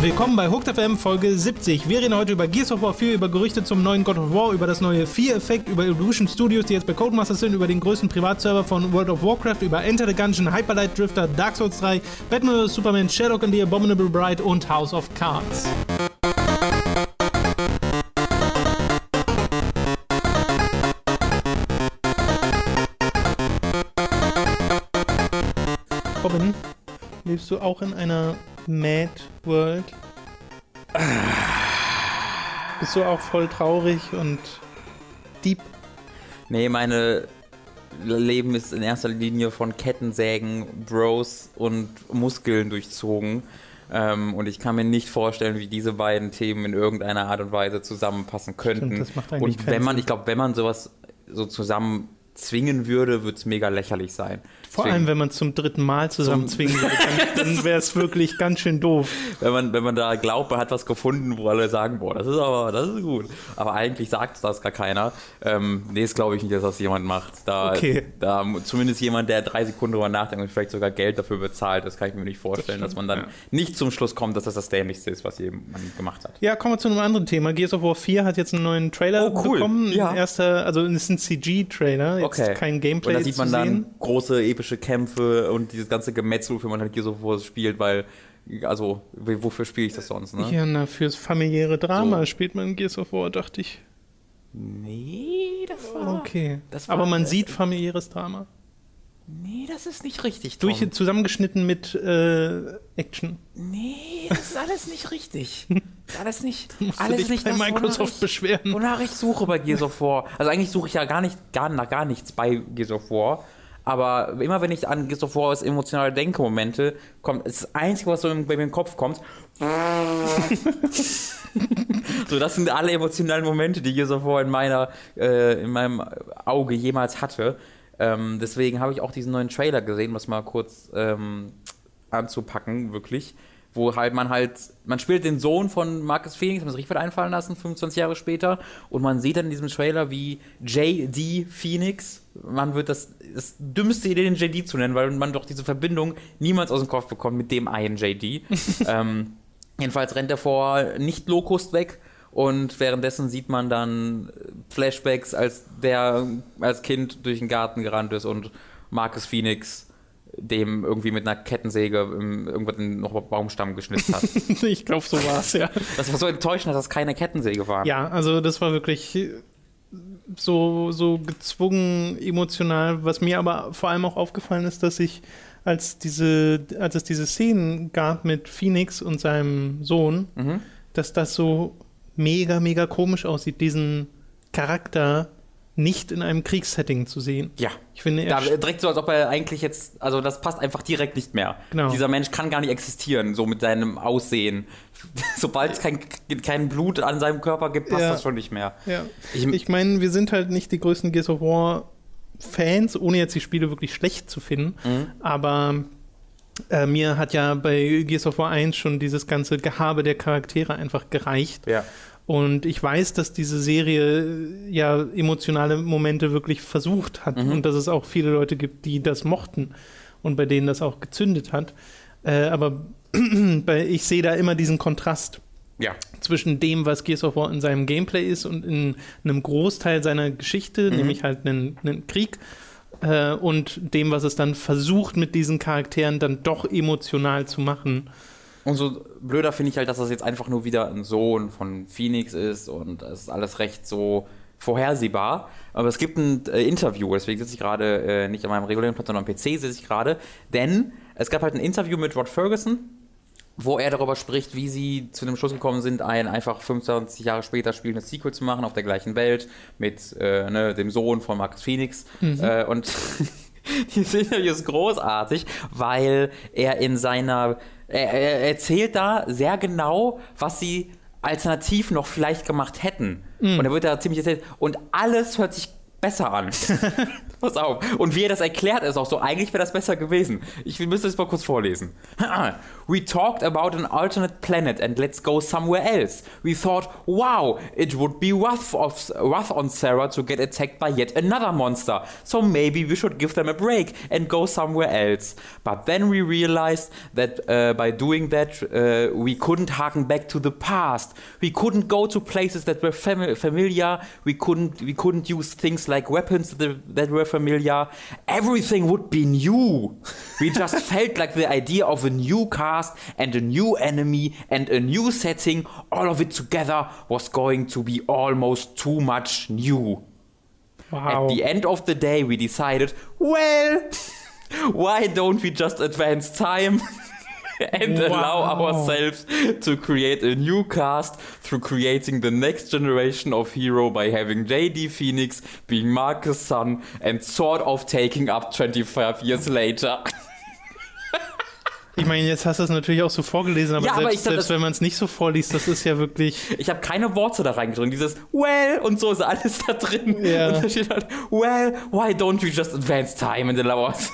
Willkommen bei Hooked FM Folge 70. Wir reden heute über Gears of War 4, über Gerüchte zum neuen God of War, über das neue 4-Effekt, über Evolution Studios, die jetzt bei Codemasters sind, über den größten Privatserver von World of Warcraft, über Enter the Gungeon, Hyperlight Drifter, Dark Souls 3, Batman Superman, Sherlock and the Abominable Bride und House of Cards. Robin, lebst du auch in einer Mad World? Bist du auch voll traurig und deep? Nee, meine Leben ist in erster Linie von Kettensägen, Bros und Muskeln durchzogen. Ähm, und ich kann mir nicht vorstellen, wie diese beiden Themen in irgendeiner Art und Weise zusammenpassen könnten. Stimmt, und wenn man, ich glaube, wenn man sowas so zusammen zwingen würde, würde es mega lächerlich sein. Vor Deswegen- allem, wenn man zum dritten Mal zusammen zwingen würde, dann, dann wäre es wirklich ganz schön doof. wenn man, wenn man da glaubt, man hat was gefunden, wo alle sagen, boah, das ist aber, das ist gut. Aber eigentlich sagt das gar keiner. Ähm, nee, das glaube ich nicht, dass das jemand macht. Da, Okay. da zumindest jemand, der drei Sekunden drüber nachdenkt und vielleicht sogar Geld dafür bezahlt, das kann ich mir nicht vorstellen, dass man dann nicht zum Schluss kommt, dass das das Dämlichste ist, was jemand gemacht hat. Ja, kommen wir zu einem anderen Thema. Gears of War 4 hat jetzt einen neuen Trailer Oh, cool. bekommen. Ja. Erster, also es ist ein CG-Trailer, jetzt Okay. kein Gameplay Und da sieht man dann sehen. große epische Kämpfe und dieses ganze Gemetzel, wofür man halt Gears of War spielt, weil, also, wofür spiele ich das sonst, ne? Ja, na, fürs familiäre Drama So. spielt man Gears of War, dachte ich. Nee, das war. Okay. das war- Aber man sieht familiäres Drama. Nee, das ist nicht richtig. Tom. Durch, zusammengeschnitten mit äh, Action. Nee, das ist alles nicht richtig. Das ist alles nicht. Alles nicht bei das, Microsoft ich, beschweren. wonach ich suche bei Gears of War. Also eigentlich suche ich ja gar nicht gar nach gar nichts bei Gears of War. Aber immer wenn ich an als emotionale denke, Momente, kommt ist das Einzige, was so bei mir im Kopf kommt. so, das sind alle emotionalen Momente, die War in meiner, äh, in meinem Auge jemals hatte. Ähm, deswegen habe ich auch diesen neuen Trailer gesehen, was mal kurz ähm, anzupacken, wirklich. Wo halt man halt, man spielt den Sohn von Marcus Phoenix, muss richtig einfallen lassen, 25 Jahre später. Und man sieht dann in diesem Trailer, wie J.D. Phoenix, man wird das, das dümmste Idee, den J.D. zu nennen, weil man doch diese Verbindung niemals aus dem Kopf bekommt mit dem einen J.D. ähm, jedenfalls rennt er vor Nicht-Locust weg und währenddessen sieht man dann Flashbacks, als der als Kind durch den Garten gerannt ist und Marcus Phoenix dem irgendwie mit einer Kettensäge irgendwann noch Baumstamm geschnitzt hat. ich glaube, so war es, ja. Das war so enttäuschend, dass das keine Kettensäge war. Ja, also das war wirklich so, so gezwungen emotional. Was mir aber vor allem auch aufgefallen ist, dass ich, als, diese, als es diese Szenen gab mit Phoenix und seinem Sohn, Mhm. dass das so mega, mega komisch aussieht, diesen Charakter nicht in einem Kriegssetting zu sehen. Ja. Ich finde, er Da, direkt so, als ob er eigentlich jetzt, also das passt einfach direkt nicht mehr. Genau. Dieser Mensch kann gar nicht existieren, so mit seinem Aussehen. Sobald es kein, kein Blut an seinem Körper gibt, passt Ja. das schon nicht mehr. Ja. Ich- Ich, meine, wir sind halt nicht die größten Gears of War Fans, ohne jetzt die Spiele wirklich schlecht zu finden. Mhm. Aber äh, mir hat ja bei Gears of War 1 schon dieses ganze Gehabe der Charaktere einfach gereicht. Ja. Und ich weiß, dass diese Serie äh, ja emotionale Momente wirklich versucht hat Mhm. und dass es auch viele Leute gibt, die das mochten und bei denen das auch gezündet hat. Äh, aber ich sehe da immer diesen Kontrast Ja. zwischen dem, was Gears of War in seinem Gameplay ist und in einem Großteil seiner Geschichte, nämlich halt einen, einen Krieg, äh, und dem, was es dann versucht, mit diesen Charakteren dann doch emotional zu machen. Umso blöder finde ich halt, dass das jetzt einfach nur wieder ein Sohn von Phoenix ist und es ist alles recht so vorhersehbar. Aber es gibt ein äh, Interview, deswegen sitze ich gerade äh, nicht an meinem regulären Platz, sondern am PC sitze ich gerade, denn es gab halt ein Interview mit Rod Ferguson, wo er darüber spricht, wie sie zu dem Schluss gekommen sind, ein einfach 25 Jahre später spielendes Sequel zu machen auf der gleichen Welt mit äh, ne, dem Sohn von Marcus Phoenix. Äh, und dieses Interview ist großartig, weil er in seiner, er, er erzählt da sehr genau, was sie alternativ noch vielleicht gemacht hätten. Und er wird da ziemlich erzählt, und alles hört sich besser an. Pass auf. Und wie er das erklärt, ist auch so, eigentlich wäre das besser gewesen. Ich müsste es mal kurz vorlesen. We talked about an alternate planet and let's go somewhere else. We thought, wow, it would be rough, of, rough on Sarah to get attacked by yet another monster. So maybe we should give them a break and go somewhere else. But then we realized that uh, by doing that, uh, we couldn't harken back to the past. We couldn't go to places that were fami familiar. We couldn't, we couldn't use things like weapons that, that were familiar. Everything would be new. We just felt like the idea of a new cast and a new enemy and a new setting, all of it together was going to be almost too much new. Wow. At the end of the day, we decided, well, why don't we just advance time? and allow Wow. ourselves to create a new cast through creating the next generation of hero by having JD Phoenix being Marcus' son and sort of taking up 25 years later. Ich meine, jetzt hast du es natürlich auch so vorgelesen, aber Ja, aber selbst, ich glaub, selbst wenn man es nicht so vorliest, das ist ja wirklich. Ich habe keine Worte da reingedrückt. Dieses well und so ist alles da drin. Ja. Und da steht halt, well, why don't we just advance time and allow us?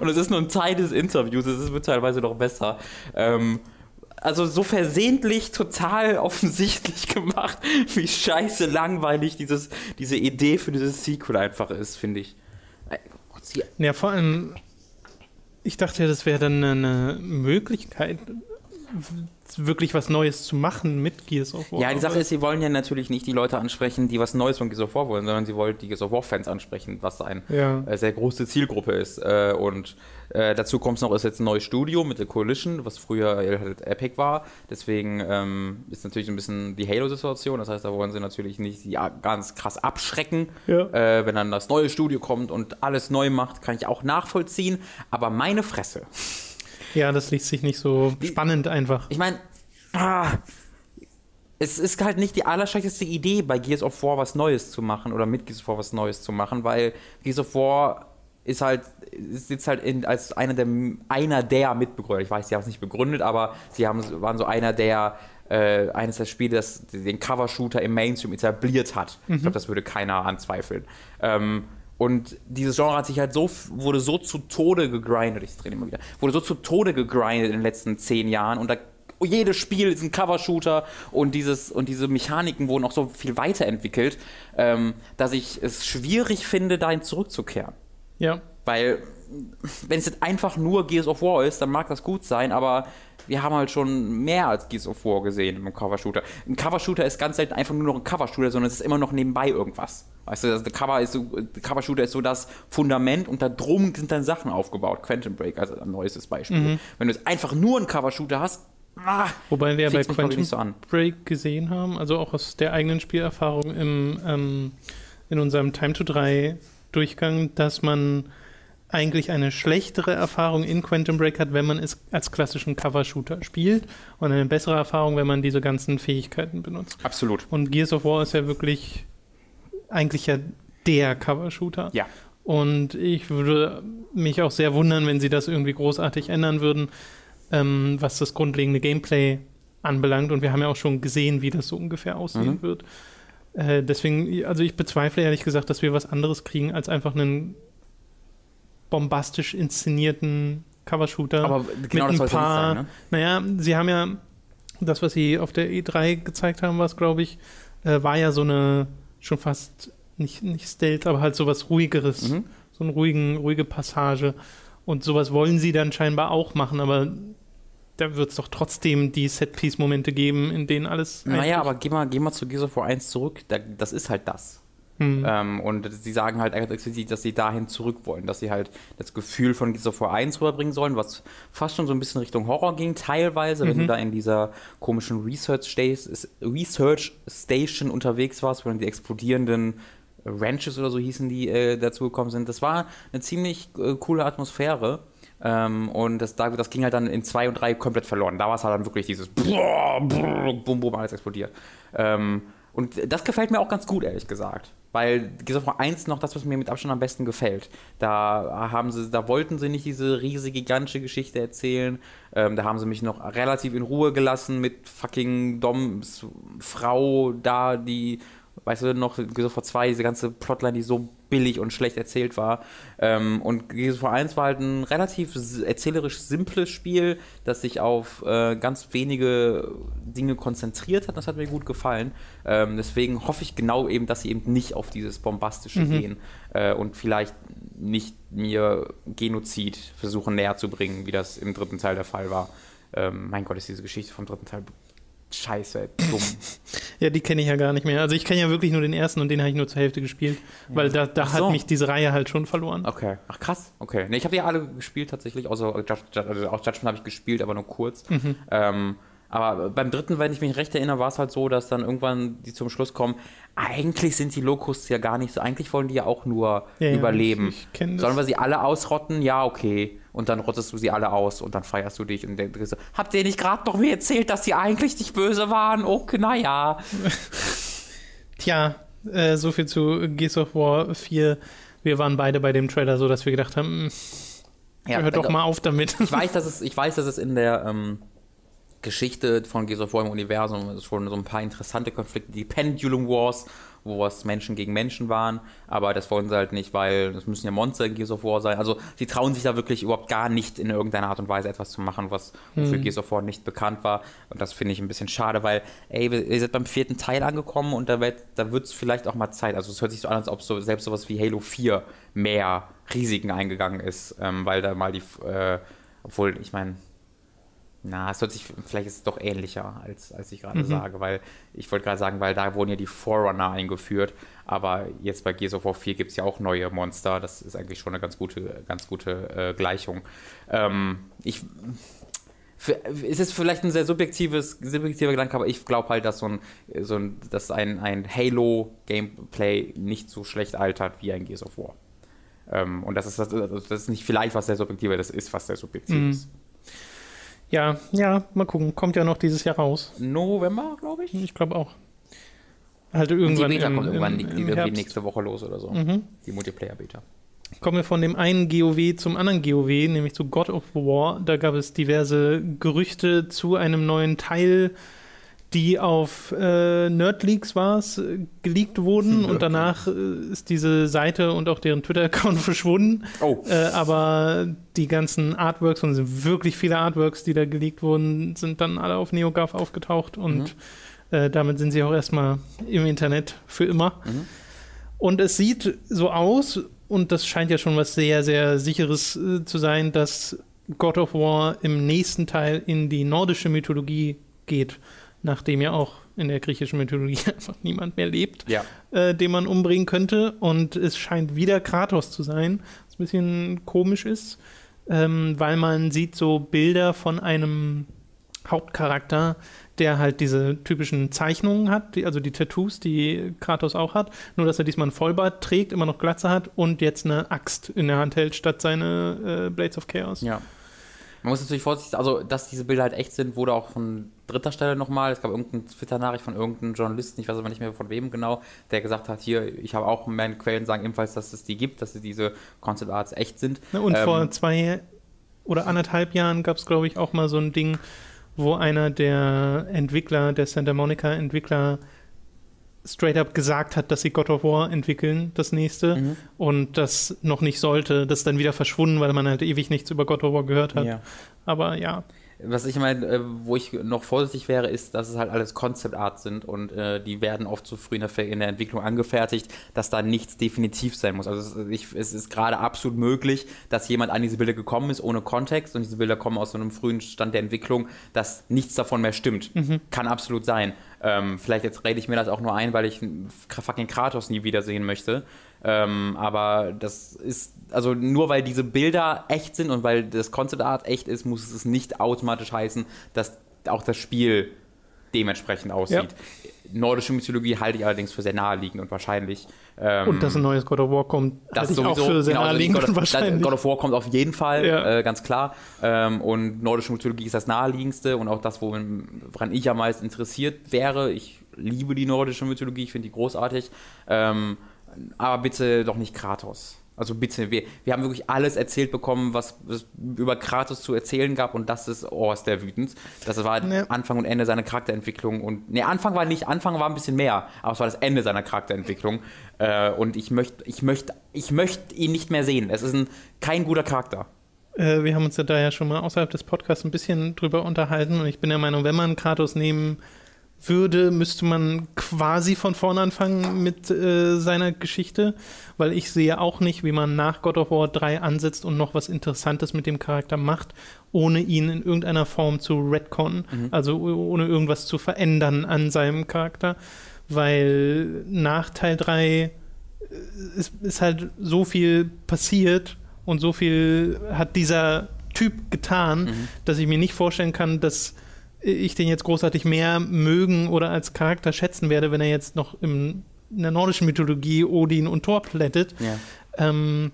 Und es ist nur ein Teil des Interviews, es wird teilweise noch besser. Ähm, also so versehentlich total offensichtlich gemacht, wie scheiße langweilig dieses, diese Idee für dieses Sequel einfach ist, finde ich. Ja, vor allem, ich dachte ja, das wäre dann eine Möglichkeit, wirklich was Neues zu machen mit Gears of War. Ja, die Sache ist, sie wollen ja natürlich nicht die Leute ansprechen, die was Neues von Gears of War wollen, sondern sie wollen die Gears of War-Fans ansprechen, was eine Ja. äh, sehr große Zielgruppe ist. Äh, und äh, dazu kommt es noch, ist jetzt ein neues Studio mit der Coalition, was früher halt Epic war. Deswegen ähm, ist natürlich ein bisschen die Halo-Situation. Das heißt, da wollen sie natürlich nicht die ganz krass abschrecken. Ja. Äh, wenn dann das neue Studio kommt und alles neu macht, kann ich auch nachvollziehen. Aber meine Fresse. Ja, das liest sich nicht so spannend einfach. Ich meine, ah, es ist halt nicht die allerschlechteste Idee, bei Gears of War was Neues zu machen oder mit Gears of War was Neues zu machen, weil Gears of War ist halt, ist jetzt halt in, als einer der, einer der Mitbegründer. Ich weiß, sie haben es nicht begründet, aber sie haben, waren so einer der, äh, eines der Spiele, das den Cover-Shooter im Mainstream etabliert hat. Ich glaube, das würde keiner anzweifeln. Ähm, und dieses Genre hat sich halt so, wurde so zu Tode gegrindet, ich drehe immer wieder, wurde so zu Tode gegrindet in den letzten zehn Jahren und da jedes Spiel ist ein Cover-Shooter und, dieses, und diese Mechaniken wurden auch so viel weiterentwickelt, ähm, dass ich es schwierig finde, dahin zurückzukehren. Ja. Weil, wenn es jetzt einfach nur Gears of War ist, dann mag das gut sein, aber wir haben halt schon mehr als Gears of War gesehen im Cover-Shooter. Ein Cover-Shooter ist ganz selten einfach nur noch ein Cover-Shooter, sondern es ist immer noch nebenbei irgendwas. Weißt du, also der Cover ist so, Cover-Shooter ist so das Fundament und da drum sind dann Sachen aufgebaut. Quantum Break, also ein neuestes Beispiel. Wenn du jetzt einfach nur einen Cover-Shooter hast, ah, Wobei wir ja bei Quantum so. Break gesehen haben, also auch aus der eigenen Spielerfahrung im, ähm, in unserem Time to 3 Durchgang, dass man eigentlich eine schlechtere Erfahrung in Quantum Break hat, wenn man es als klassischen Cover-Shooter spielt und eine bessere Erfahrung, wenn man diese ganzen Fähigkeiten benutzt. absolut. Und Gears of War ist ja wirklich eigentlich ja der Cover-Shooter. Ja. Und ich würde mich auch sehr wundern, wenn sie das irgendwie großartig ändern würden, ähm, was das grundlegende Gameplay anbelangt. Und wir haben ja auch schon gesehen, wie das so ungefähr aussehen Mhm. wird. Äh, deswegen, also ich bezweifle ehrlich gesagt, dass wir was anderes kriegen als einfach einen bombastisch inszenierten Cover-Shooter. Aber genau das ein paar- sein, ne? Naja, sie haben ja das, was sie auf der E3 gezeigt haben, was glaube ich, äh, war ja so eine schon fast nicht, nicht Stealth, aber halt sowas ruhigeres, Mhm. so eine ruhigen, ruhige Passage. Und sowas wollen sie dann scheinbar auch machen, aber da wird es doch trotzdem die Set-Piece-Momente geben, in denen alles. Naja, aber geh mal, geh mal zu Gears of War 1 zurück. Da, das ist halt das. Hm. Ähm, und sie sagen halt explizit, dass sie dahin zurück wollen, dass sie halt das Gefühl von Gears of War 1 rüberbringen sollen, was fast schon so ein bisschen Richtung Horror ging, teilweise, wenn du da in dieser komischen Research, Research Station unterwegs warst, wo dann die explodierenden Ranches oder so hießen, die äh, dazugekommen sind. Das war eine ziemlich äh, coole Atmosphäre. Ähm, und das, da- das ging halt dann in 2 und 3 komplett verloren. Da war es halt dann wirklich dieses Bum, Bum, alles explodiert. Ähm, und das gefällt mir auch ganz gut, ehrlich gesagt. Weil Gears of War 1 noch das, was mir mit Abstand am besten gefällt. Da haben sie, da wollten sie nicht diese riesige, gigantische Geschichte erzählen. Ähm, da haben sie mich noch relativ in Ruhe gelassen mit fucking Doms Frau da, die weißt du noch, Gears of War 2, diese ganze Plotline, die so billig und schlecht erzählt war. Ähm, und Gears of War 1 war halt ein relativ erzählerisch simples Spiel, das sich auf äh, ganz wenige Dinge konzentriert hat. Das hat mir gut gefallen. Ähm, deswegen hoffe ich genau eben, dass sie eben nicht auf dieses Bombastische mhm. gehen äh, und vielleicht nicht mir Genozid versuchen näher zu bringen, wie das im dritten Teil der Fall war. Ähm, mein Gott, ist diese Geschichte vom dritten Teil scheiße, dumm. ja, die kenne ich ja gar nicht mehr. Also ich kenne ja wirklich nur den ersten und den habe ich nur zur Hälfte gespielt, ja. weil da, da so. hat mich diese Reihe halt schon verloren. Okay. Ach krass, okay. Nee, ich habe die alle gespielt tatsächlich, außer also auch Judgment habe ich gespielt, aber nur kurz. Mhm. Ähm, aber beim dritten, wenn ich mich recht erinnere, war es halt so, dass dann irgendwann die zum Schluss kommen, eigentlich sind die Locusts ja gar nicht so, eigentlich wollen die ja auch nur ja, überleben. Ich, ich Sollen wir sie alle ausrotten? Ja, okay. Und dann rottest du sie alle aus und dann feierst du dich und denkst so, habt ihr nicht gerade noch mir erzählt, dass sie eigentlich nicht böse waren? Okay, naja. Tja, äh, so viel zu Gears of War 4. Wir waren beide bei dem Trailer so, dass wir gedacht haben, hm, ja, hört doch also, mal auf damit. Ich weiß, dass es, ich weiß, dass es in der ähm, Geschichte von Gears of War im Universum schon so ein paar interessante Konflikte, die Pendulum Wars, wo es Menschen gegen Menschen waren, aber das wollen sie halt nicht, weil es müssen ja Monster in Gears of War sein. Also sie trauen sich da wirklich überhaupt gar nicht in irgendeiner Art und Weise etwas zu machen, was mhm. für Gears of War nicht bekannt war. Und das finde ich ein bisschen schade, weil, ey, ihr seid beim vierten Teil angekommen und da wird da es vielleicht auch mal Zeit. Also es hört sich so an, als ob so selbst sowas wie Halo 4 mehr Risiken eingegangen ist, ähm, weil da mal die, äh, obwohl, ich meine, na, es hört sich, vielleicht ist es doch ähnlicher, als, als ich gerade mhm. sage, weil ich wollte gerade sagen, weil da wurden ja die Forerunner eingeführt, aber jetzt bei Gears of War 4 gibt es ja auch neue Monster, das ist eigentlich schon eine ganz gute, ganz gute äh, Gleichung. Ähm, ich, für, es ist vielleicht ein sehr subjektives, subjektiver Gedanke, aber ich glaube halt, dass so ein, so ein, dass ein, ein Halo-Gameplay nicht so schlecht altert wie ein Gears of War. Ähm, und das ist, das, das ist nicht vielleicht was sehr subjektives, das ist was sehr subjektives. Mhm. Ja, ja, mal gucken. Kommt ja noch dieses Jahr raus. November, glaube ich. Ich glaube auch. Halt irgendwann. Die Beta im, kommt irgendwann im, im irgendwie nächste Woche los oder so. Mhm. Die Multiplayer-Beta. Kommen wir von dem einen GOW zum anderen GOW, nämlich zu God of War. Da gab es diverse Gerüchte zu einem neuen Teil die auf äh, Nerdleaks war es, äh, geleakt wurden und danach äh, ist diese Seite und auch deren Twitter-Account verschwunden. Oh. Äh, aber die ganzen Artworks, und es sind wirklich viele Artworks, die da geleakt wurden, sind dann alle auf NeoGAF aufgetaucht und mhm. Äh, damit sind sie auch erstmal im Internet für immer. Mhm. Und es sieht so aus, und das scheint ja schon was sehr, sehr sicheres äh, zu sein, dass God of War im nächsten Teil in die nordische Mythologie geht nachdem ja auch in der griechischen Mythologie einfach niemand mehr lebt, ja. äh, den man umbringen könnte. Und es scheint wieder Kratos zu sein, was ein bisschen komisch ist, ähm, weil man sieht so Bilder von einem Hauptcharakter, der halt diese typischen Zeichnungen hat, die, also die Tattoos, die Kratos auch hat, nur dass er diesmal ein Vollbart trägt, immer noch Glatze hat und jetzt eine Axt in der Hand hält statt seine äh, Blades of Chaos. Ja. Man muss natürlich vorsichtig, also dass diese Bilder halt echt sind, wurde auch von dritter Stelle nochmal, es gab irgendeine Twitter-Nachricht von irgendeinem Journalisten, ich weiß aber nicht mehr von wem genau, der gesagt hat, hier, ich habe auch meine Quellen sagen ebenfalls, dass es die gibt, dass diese Concept Arts echt sind. Und ähm, vor zwei oder anderthalb Jahren gab es, glaube ich, auch mal so ein Ding, wo einer der Entwickler, der Santa Monica-Entwickler, straight up gesagt hat, dass sie God of War entwickeln, das nächste, mhm. und das noch nicht sollte. Das dann wieder verschwunden, weil man halt ewig nichts über God of War gehört hat. Ja. Aber ja. Was ich meine, äh, wo ich noch vorsichtig wäre, ist, dass es halt alles Concept Art sind und äh, die werden oft zu früh in der, in der, Entwicklung angefertigt, dass da nichts definitiv sein muss. Also es, ich, es ist gerade absolut möglich, dass jemand an diese Bilder gekommen ist ohne Kontext und diese Bilder kommen aus so einem frühen Stand der Entwicklung, dass nichts davon mehr stimmt. Mhm. Kann absolut sein. Ähm, vielleicht jetzt rede ich mir das auch nur ein, weil ich fucking Kratos nie wiedersehen möchte. Ähm, aber das ist, also nur weil diese Bilder echt sind und weil das Concept Art echt ist, muss es nicht automatisch heißen, dass auch das Spiel dementsprechend aussieht. Ja. Nordische Mythologie halte ich allerdings für sehr naheliegend und wahrscheinlich. Ähm, und dass ein neues God of War kommt, das ist sowieso, auch für sehr genau, naheliegend und wahrscheinlich. God of War kommt auf jeden Fall, ja. äh, ganz klar. Ähm, und nordische Mythologie ist das naheliegendste und auch das, woran ich am meisten interessiert wäre. Ich liebe die nordische Mythologie, ich finde die großartig. Ähm, aber bitte doch nicht Kratos. Also bitte, wir, wir haben wirklich alles erzählt bekommen, was es über Kratos zu erzählen gab und das ist, oh, ist der wütend. Das war Ja. Anfang und Ende seiner Charakterentwicklung und, ne, Anfang war nicht, Anfang war ein bisschen mehr, aber es war das Ende seiner Charakterentwicklung äh, und ich möchte, ich möchte, ich möchte ihn nicht mehr sehen. Es ist ein, kein guter Charakter. Äh, wir haben uns ja da ja schon mal außerhalb des Podcasts ein bisschen drüber unterhalten und ich bin der Meinung, wenn man Kratos nehmen würde, müsste man quasi von vorne anfangen mit äh, seiner Geschichte, weil ich sehe auch nicht, wie man nach God of War 3 ansetzt und noch was Interessantes mit dem Charakter macht, ohne ihn in irgendeiner Form zu retconnen, also oh- ohne irgendwas zu verändern an seinem Charakter, weil nach Teil 3 ist, ist halt so viel passiert und so viel hat dieser Typ getan, dass ich mir nicht vorstellen kann, dass ich den jetzt großartig mehr mögen oder als Charakter schätzen werde, wenn er jetzt noch im, in der nordischen Mythologie Odin und Thor plättet. Ja. Ähm,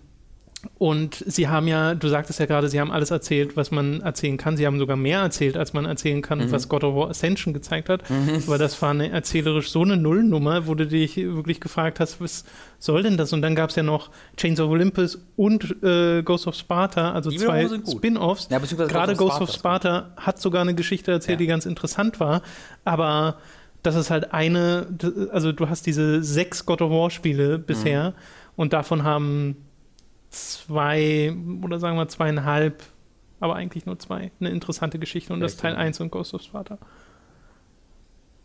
und sie haben ja, du sagtest ja gerade, sie haben alles erzählt, was man erzählen kann. Sie haben sogar mehr erzählt, als man erzählen kann, Mhm. was God of War Ascension gezeigt hat. Weil das war eine erzählerisch so eine Nullnummer, wo du dich wirklich gefragt hast, was soll denn das? Und dann gab es ja noch Chains of Olympus und äh, Ghost of Sparta, also Die zwei. Spin-Offs. Ja, Gerade Ghost of of Sparta hat sogar eine Geschichte erzählt, Ja. die ganz interessant war. Aber das ist halt eine, also du hast diese sechs God of War Spiele bisher und davon haben zwei oder sagen wir zweieinhalb, aber eigentlich nur zwei, eine interessante Geschichte und das Teil Richtig. 1 und Ghost of Sparta.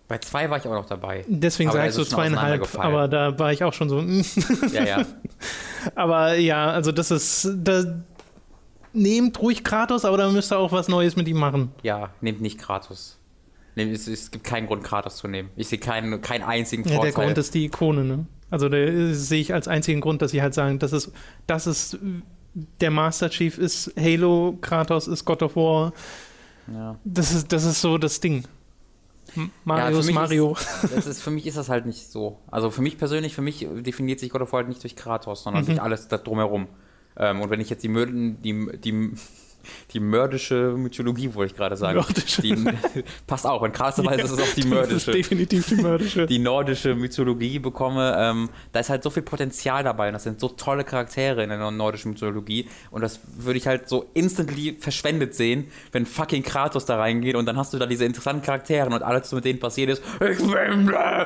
Bei zwei war ich auch noch dabei. Deswegen sage ich so zweieinhalb, aber da war ich auch schon so. mm. Ja, ja. aber ja, also das ist, da, nehmt ruhig Kratos, aber da müsst ihr auch was Neues mit ihm machen. Ja, nehmt nicht Kratos. Nehmt, es, es gibt keinen Grund, Kratos zu nehmen. Ich sehe keinen, keinen einzigen Ja, Vorteil. der Grund ist die Ikone, ne? Also da sehe ich als einzigen Grund, dass sie halt sagen, das ist, das ist der Master Chief ist Halo, Kratos ist God of War. ja. Das ist, das ist so das Ding. Mario für ist mich Mario. Das ist, für mich ist das halt nicht so. Also für mich persönlich, für mich definiert sich God of War halt nicht durch Kratos, sondern Mhm. durch alles da drumherum. Ähm, und wenn ich jetzt die, Mör die, die, die mördische Mythologie, wollte ich gerade sagen. Mördische. Die, passt auch, wenn Kratos dabei ist, ist es auch die Das ist mördische. definitiv die mördische. die nordische Mythologie bekomme, ähm, da ist halt so viel Potenzial dabei und das sind so tolle Charaktere in der nordischen Mythologie und das würde ich halt so instantly verschwendet sehen, wenn fucking Kratos da reingeht und dann hast du da diese interessanten Charaktere und alles, was mit denen passiert ist, ich äh,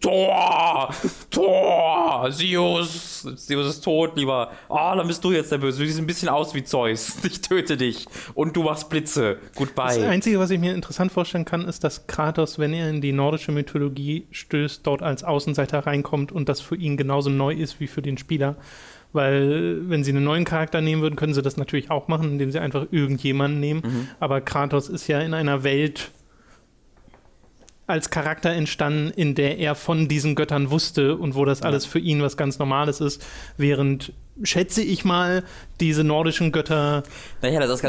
Thor, Thor, Zeus, Zeus ist tot, lieber, ah, dann bist du jetzt der Böse, du siehst ein bisschen aus wie Zeus, ich töte dich und du machst Blitze, Das goodbye. Einzige, was ich mir interessant vorstellen kann, ist, dass Kratos, wenn er in die nordische Mythologie stößt, dort als Außenseiter reinkommt und das für ihn genauso neu ist wie für den Spieler. Weil, wenn sie einen neuen Charakter nehmen würden, können sie das natürlich auch machen, indem sie einfach irgendjemanden nehmen. Mhm. Aber Kratos ist ja in einer Welt als Charakter entstanden, in der er von diesen Göttern wusste und wo das alles für ihn was ganz Normales ist, während, schätze ich mal, diese nordischen Götter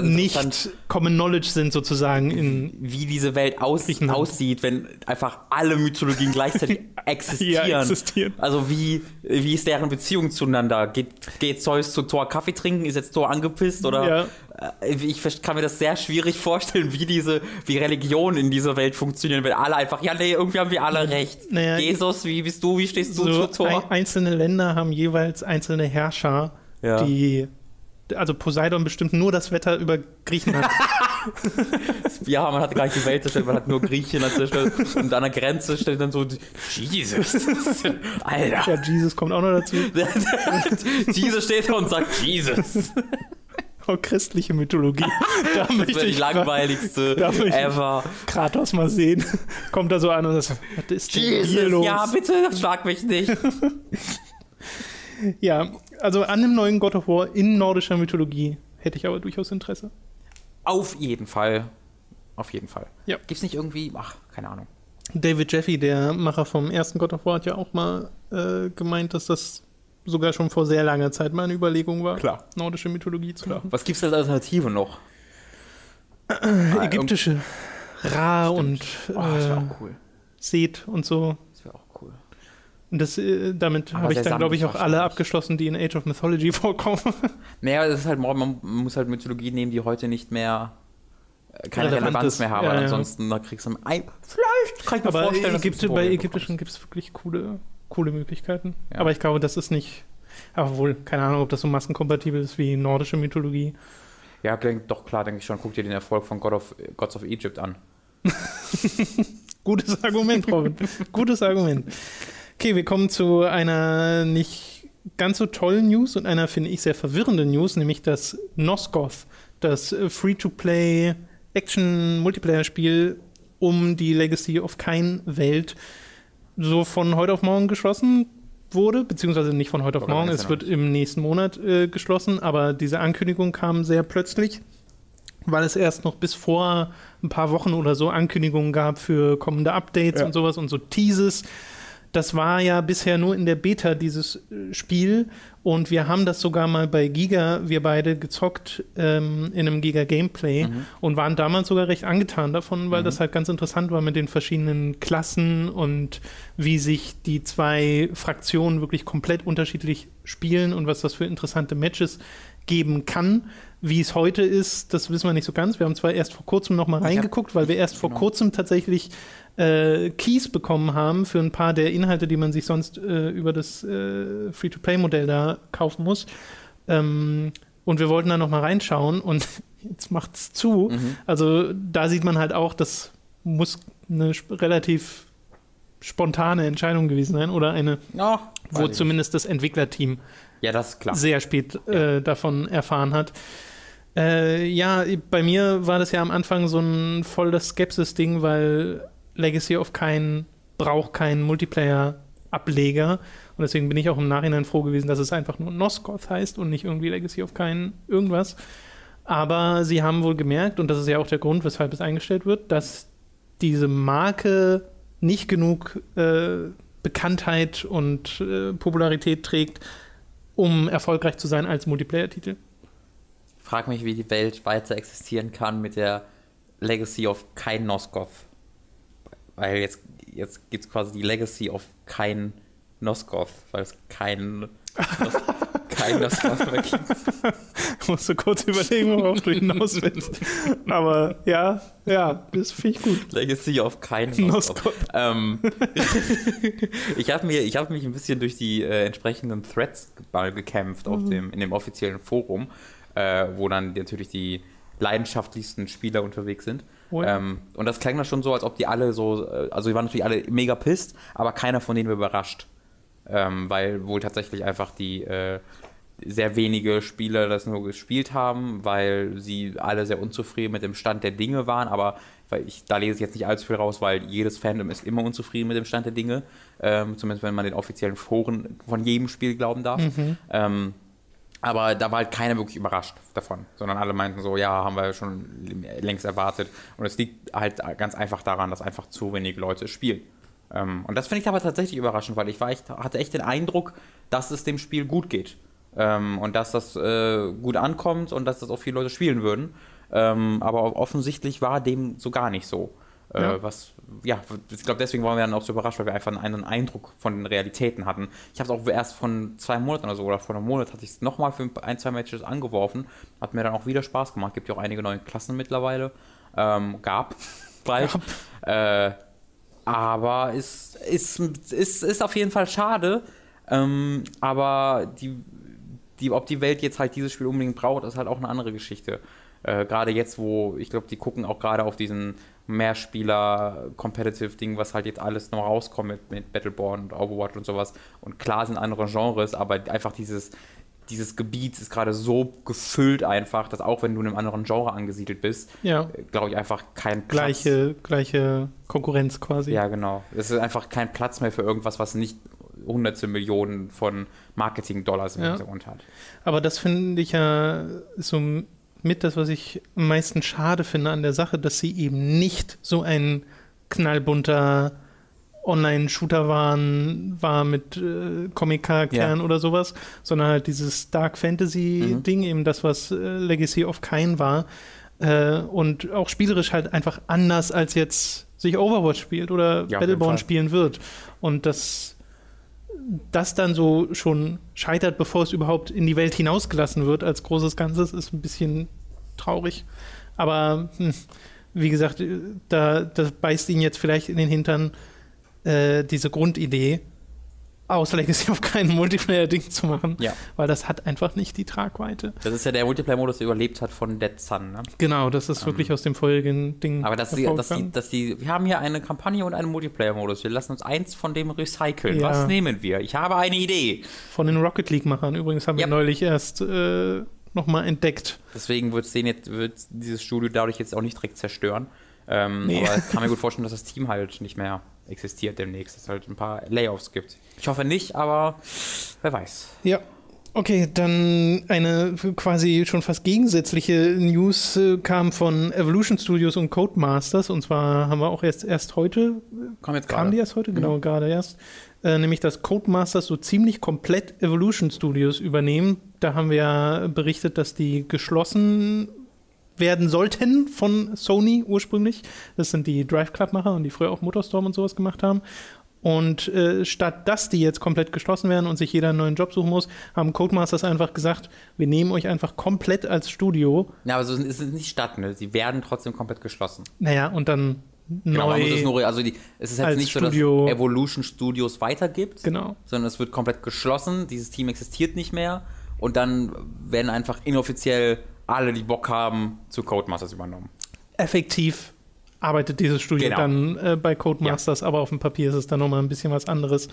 interessant. nicht Common Knowledge sind sozusagen in wie diese Welt aus, aussieht, wenn einfach alle Mythologien gleichzeitig existieren. Ja, existieren. Also wie, wie ist deren Beziehung zueinander? Geht, geht Zeus zu Thor Kaffee trinken? Ist jetzt Thor angepisst? Oder Ja. Äh, ich kann mir das sehr schwierig vorstellen, wie diese, wie Religionen in dieser Welt funktionieren, wenn alle einfach, ja, nee, irgendwie haben wir alle recht. Naja, Jesus, wie bist du? Wie stehst du so zu Thor? ein, einzelne Länder haben jeweils einzelne Herrscher, Ja. die also Poseidon bestimmt nur das Wetter über Griechenland. Ja, man hat gar nicht die Welt zerstört, man hat nur Griechenland zerstört. Und an der Grenze steht dann so, Jesus, Alter. ja, Jesus kommt auch noch dazu. Jesus steht da und sagt, Jesus. Oh, christliche Mythologie. Da Das möchte wäre die ich langweiligste Da möchte ich- ever. Kratos mal sehen. Kommt da so an und sagt, was ist denn hier Jesus, los? ja, bitte, schlag mich nicht. Ja, also an dem neuen God of War in nordischer Mythologie hätte ich aber durchaus Interesse. Auf jeden Fall. Auf jeden Fall. Ja. Gibt's nicht irgendwie, ach, keine Ahnung. David Jeffy, der Macher vom ersten God of War, hat ja auch mal äh, gemeint, dass das sogar schon vor sehr langer Zeit mal eine Überlegung war, Klar. nordische Mythologie zu machen. Was gibt's als Alternative noch? Ägyptische Ra und Oh, äh, auch cool. Seth und so. Das wäre auch cool. Und das, äh, damit habe ich dann, glaube ich, auch alle abgeschlossen, die in Age of Mythology vorkommen. Naja, das ist halt, man muss halt Mythologie nehmen, die heute nicht mehr äh, keine Relevant Relevanz ist. mehr haben. Ja, ja. ansonsten da kriegst du ein, vielleicht kann ich mir Aber vorstellen, Ägypte, bei ägyptischen gibt es wirklich coole, coole Möglichkeiten. Ja. Aber ich glaube, das ist nicht. Aber wohl, keine Ahnung, ob das so massenkompatibel ist wie nordische Mythologie. Ja, klingt doch klar, denke ich schon. Guck dir den Erfolg von God of, Gods of Egypt an. Gutes Argument, Robin. Gutes Argument. Okay, wir kommen zu einer nicht ganz so tollen News und einer, finde ich, sehr verwirrenden News, nämlich das Nosgoth, das Free-to-Play Action-Multiplayer-Spiel um die Legacy of Kain Welt so von heute auf morgen geschlossen wurde, beziehungsweise nicht von heute auf morgen, es wird im nächsten Monat äh, geschlossen, aber diese Ankündigung kam sehr plötzlich, weil es erst noch bis vor ein paar Wochen oder so Ankündigungen gab für kommende Updates ja. und sowas und so Teases das war ja bisher nur in der Beta dieses äh, Spiel und wir haben das sogar mal bei Giga, wir beide gezockt ähm, in einem Giga Gameplay mhm. und waren damals sogar recht angetan davon, weil mhm. das halt ganz interessant war mit den verschiedenen Klassen und wie sich die zwei Fraktionen wirklich komplett unterschiedlich spielen und was das für interessante Matches geben kann. Wie es heute ist, das wissen wir nicht so ganz. Wir haben zwar erst vor kurzem noch mal reingeguckt, weil wir erst vor genau. kurzem tatsächlich äh, Keys bekommen haben für ein paar der Inhalte, die man sich sonst äh, über das äh, Free-to-Play-Modell da kaufen muss. Ähm, und wir wollten da noch mal reinschauen und jetzt macht's zu. Mhm. Also da sieht man halt auch, das muss eine relativ spontane Entscheidung gewesen sein oder eine, oh, wo zumindest das Entwicklerteam ja, das sehr spät äh, davon erfahren hat. Äh, ja, bei mir war das ja am Anfang so ein voll das Skepsis-Ding, weil Legacy of keinen braucht keinen Multiplayer-Ableger. Und deswegen bin ich auch im Nachhinein froh gewesen, dass es einfach nur Nosgoth heißt und nicht irgendwie Legacy of keinen irgendwas. Aber sie haben wohl gemerkt, und das ist ja auch der Grund, weshalb es eingestellt wird, dass diese Marke nicht genug äh, Bekanntheit und äh, Popularität trägt, um erfolgreich zu sein als Multiplayer-Titel. Frag mich, wie die Welt weiter existieren kann mit der Legacy of kein Nosgoth. Weil jetzt, jetzt gibt es quasi die Legacy of kein Nosgoth, weil es kein, Nos, kein Nosgoth mehr gibt. Musst du kurz überlegen, worauf du hinaus willst. Aber ja, ja, das finde ich gut. Legacy of kein Nosgoth. Ähm, ich habe hab mich ein bisschen durch die äh, entsprechenden Threads mal gekämpft auf mhm. dem, in dem offiziellen Forum, äh, wo dann natürlich die leidenschaftlichsten Spieler unterwegs sind. Ähm, und das klang dann schon so, als ob die alle so, äh, also die waren natürlich alle mega pisst, aber keiner von denen war überrascht. Ähm, weil wohl tatsächlich einfach die äh, sehr wenige Spieler das nur gespielt haben, weil sie alle sehr unzufrieden mit dem Stand der Dinge waren, aber weil ich, da lese ich jetzt nicht allzu viel raus, weil jedes Fandom ist immer unzufrieden mit dem Stand der Dinge, ähm, zumindest wenn man den offiziellen Foren von jedem Spiel glauben darf. Mhm. Aber da war halt keiner wirklich überrascht davon, sondern alle meinten so, ja, haben wir schon längst erwartet. Und es liegt halt ganz einfach daran, dass einfach zu wenige Leute spielen. Ähm, und das finde ich aber tatsächlich überraschend, weil ich war echt, hatte echt den Eindruck, dass es dem Spiel gut geht. Ähm, und dass das äh, gut ankommt und dass das auch viele Leute spielen würden. Ähm, aber offensichtlich war dem so gar nicht so. Äh, ja. was, ja, ich glaube, deswegen waren wir dann auch so überrascht, weil wir einfach einen Eindruck von den Realitäten hatten. Ich habe es auch erst von zwei Monaten oder so, oder vor einem Monat hatte ich es nochmal für ein, zwei Matches angeworfen. Hat mir dann auch wieder Spaß gemacht. Gibt ja auch einige neue Klassen mittlerweile. Ähm, gab bald. Äh, aber es ist, ist, ist, ist auf jeden Fall schade. Ähm, aber die, die, ob die Welt jetzt halt dieses Spiel unbedingt braucht, ist halt auch eine andere Geschichte. Äh, gerade jetzt, wo ich glaube, die gucken auch gerade auf diesen Mehrspieler-Competitive-Ding, was halt jetzt alles noch rauskommt mit, mit Battleborn und Overwatch und sowas. Und klar sind andere Genres, aber einfach dieses, dieses Gebiet ist gerade so gefüllt einfach, dass auch wenn du in einem anderen Genre angesiedelt bist, ja. Glaube ich einfach kein Platz. Gleiche, gleiche Konkurrenz quasi. Ja, genau. Es ist einfach kein Platz mehr für irgendwas, was nicht hunderte Millionen von Marketing-Dollars im ja. Hintergrund hat. Aber das finde ich ja so mit das, was ich am meisten schade finde an der Sache, dass sie eben nicht so ein knallbunter Online-Shooter waren, war mit äh, Comic-Charakteren ja. oder sowas, sondern halt dieses Dark Fantasy-Ding, mhm. eben das, was äh, Legacy of Kain war. Äh, und auch spielerisch halt einfach anders, als jetzt sich Overwatch spielt oder ja, Battleborn spielen wird. Und das, das dann so schon scheitert, bevor es überhaupt in die Welt hinausgelassen wird als großes Ganzes, ist ein bisschen traurig. Aber hm, wie gesagt, da das beißt ihn jetzt vielleicht in den Hintern äh, diese Grundidee. Aus Legacy auf kein Multiplayer-Ding zu machen, Ja. weil das hat einfach nicht die Tragweite. Das ist ja der Multiplayer-Modus, der überlebt hat von Dead Sun. Ne? Genau, das ist wirklich aus dem vorherigen Ding. Ähm, Aber dass die, dass, die, dass die, wir haben hier eine Kampagne und einen Multiplayer-Modus. Wir lassen uns eins von dem recyceln. Ja. Was nehmen wir? Ich habe eine Idee. Von den Rocket League-Machern übrigens haben Ja. wir neulich erst äh, nochmal entdeckt. Deswegen wird den jetzt, wird dieses Studio dadurch jetzt auch nicht direkt zerstören. Ähm, Nee. Aber ich kann mir gut vorstellen, dass das Team halt nicht mehr existiert demnächst. Dass es halt ein paar Layoffs gibt. Ich hoffe nicht, aber wer weiß. Ja. Okay, dann eine quasi schon fast gegensätzliche News äh, kam von Evolution Studios und Codemasters. Und zwar haben wir auch erst, erst heute, Komm jetzt kam die erst heute? Genau, gerade erst. Äh, nämlich, dass Codemasters so ziemlich komplett Evolution Studios übernehmen. Da haben wir ja berichtet, dass die geschlossen werden sollten von Sony ursprünglich. Das sind die Drive Club-Macher und die früher auch Motorstorm und sowas gemacht haben. Und äh, statt dass die jetzt komplett geschlossen werden und sich jeder einen neuen Job suchen muss, haben Codemasters einfach gesagt, wir nehmen euch einfach komplett als Studio. Ja, aber so ist es nicht statt. Ne? Sie werden trotzdem komplett geschlossen. Naja, und dann Genau, man muss es neu. nur, also die, es ist jetzt nicht Studio- so, dass Evolution Studios weitergibt, Genau. sondern es wird komplett geschlossen. Dieses Team existiert nicht mehr und dann werden einfach inoffiziell alle, die Bock haben, zu Codemasters übernommen. effektiv arbeitet dieses Studio Genau. dann äh, bei Codemasters, aber auf dem Papier ist es dann nochmal ein bisschen was anderes.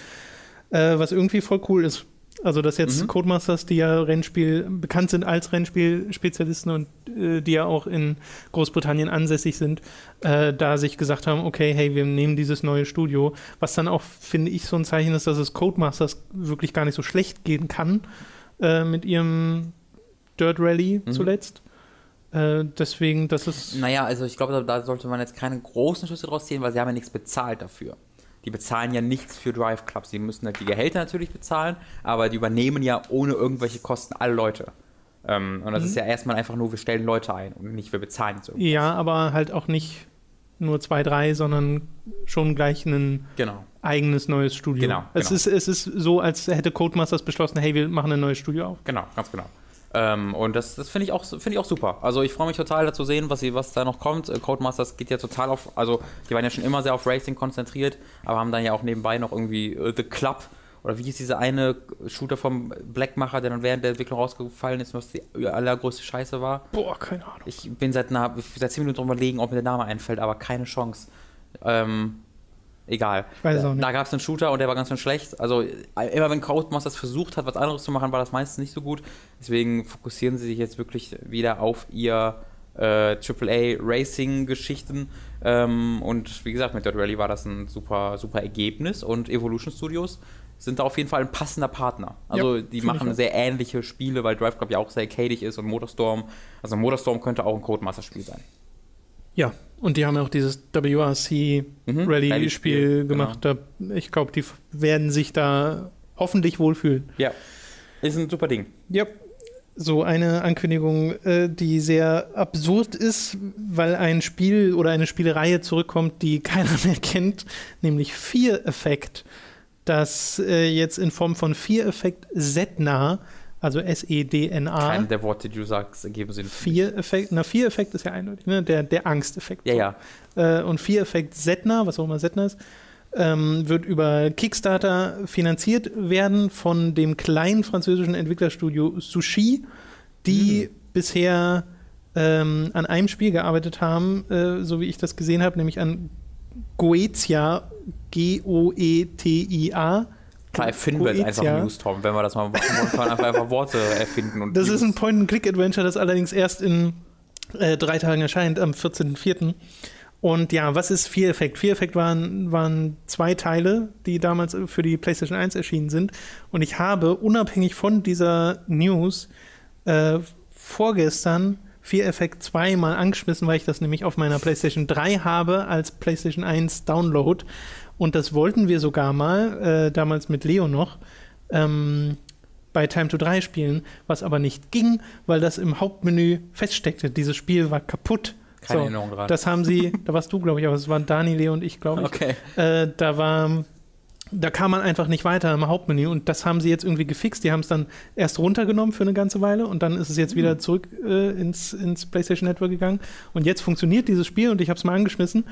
Äh, was irgendwie voll cool ist. Also, dass jetzt Mhm. Codemasters, die ja Rennspiel bekannt sind als Rennspielspezialisten und äh, die ja auch in Großbritannien ansässig sind, äh, da sich gesagt haben, okay, hey, wir nehmen dieses neue Studio, was dann auch, finde ich, so ein Zeichen ist, dass es Codemasters wirklich gar nicht so schlecht gehen kann äh, mit ihrem Dirt Rally Mhm. zuletzt. Äh, deswegen, das ist Naja, also ich glaube, da, sollte man jetzt keine großen Schlüsse draus ziehen, weil sie haben ja nichts bezahlt dafür. Die bezahlen ja nichts für Drive Clubs. Sie müssen halt die Gehälter natürlich bezahlen, aber die übernehmen ja ohne irgendwelche Kosten alle Leute. Ähm, und das ist ja erstmal einfach nur, wir stellen Leute ein und nicht, wir bezahlen irgendwie. Ja, aber halt auch nicht nur zwei, drei, sondern schon gleich ein Genau. eigenes neues Studio. Genau, Es, genau. Ist, es ist so, als hätte Codemasters beschlossen, hey, wir machen ein neues Studio auf. Genau, ganz genau. Ähm, und das, das finde ich, auch- finde ich auch super. Also ich freue mich total da zu sehen, was, sie, was da noch kommt. Äh, Codemasters geht ja total auf, also die waren ja schon immer sehr auf Racing konzentriert, aber haben dann ja auch nebenbei noch irgendwie äh, The Club oder wie hieß dieser eine Shooter vom Blackmacher, der dann während der Entwicklung rausgefallen ist, was die allergrößte Scheiße war. Boah, keine Ahnung. Ich bin seit, einer, seit 10 Minuten drüber überlegen, ob mir der Name einfällt, aber keine Chance. Ähm, egal. Ich weiß es auch nicht. Da gab es einen Shooter und der war ganz schön schlecht. Also immer wenn Codemasters versucht hat, was anderes zu machen, war das meistens nicht so gut. Deswegen fokussieren sie sich jetzt wirklich wieder auf ihr äh, AAA Racing-Geschichten. Ähm, und wie gesagt, mit Dirt Rally war das ein super, super Ergebnis und Evolution Studios sind da auf jeden Fall ein passender Partner. Also Ja, die machen sehr ähnliche Spiele, weil Drive Club ja auch sehr arcadig ist und Motorstorm. Also Motorstorm könnte auch ein Codemaster-Spiel sein. Ja, und die haben ja auch dieses WRC Mhm, genau. gemacht. Da, ich glaube, die werden sich da hoffentlich wohlfühlen. Ja. Ist ein super Ding. Ja, so eine Ankündigung, äh, die sehr absurd ist, weil ein Spiel oder eine Spielereihe zurückkommt, die keiner mehr kennt, nämlich Fear Effect, das äh, jetzt in Form von Fear Effect Setna, also S-E-D-N-A, Keine der Worte, die du sagst, ergeben Sinn. Fear Effect, na Fear Effect ist ja eindeutig, ne? der, der Angsteffekt. Ja, ja. Äh, und Fear Effect Setna, was auch immer Setna ist, ähm, wird über Kickstarter finanziert werden von dem kleinen französischen Entwicklerstudio Sushi, die bisher ähm, an einem Spiel gearbeitet haben, äh, so wie ich das gesehen habe, nämlich an Goetia, E G-O-E-T-I-A. Erfinden wir jetzt einfach. News, Tom. Wenn wir das mal machen wollen, einfach, einfach Worte erfinden. Und Das News. ist ein Point-and-Click-Adventure, das allerdings erst in äh, drei Tagen erscheint, am 14.04. Und ja, was ist Fear Effect? Fear Effect waren, waren zwei Teile, die damals für die PlayStation 1 erschienen sind. Und ich habe unabhängig von dieser News äh, vorgestern Fear Effect 2 mal angeschmissen, weil ich das nämlich auf meiner PlayStation 3 habe als PlayStation 1 Download. Und das wollten wir sogar mal, äh, damals mit Leo noch, ähm, bei Time to 3 spielen, was aber nicht ging, weil das im Hauptmenü feststeckte. Dieses Spiel war kaputt. Keine Erinnerung dran. Das haben sie, da warst du, glaube ich, aber es waren Dani, Leo und ich, glaube ich. Okay. Äh, da war, da kam man einfach nicht weiter im Hauptmenü und das haben sie jetzt irgendwie gefixt. Die haben es dann erst runtergenommen für eine ganze Weile und dann ist es jetzt Mhm. wieder zurück äh, ins, ins PlayStation Network gegangen und jetzt funktioniert dieses Spiel und ich habe es mal angeschmissen.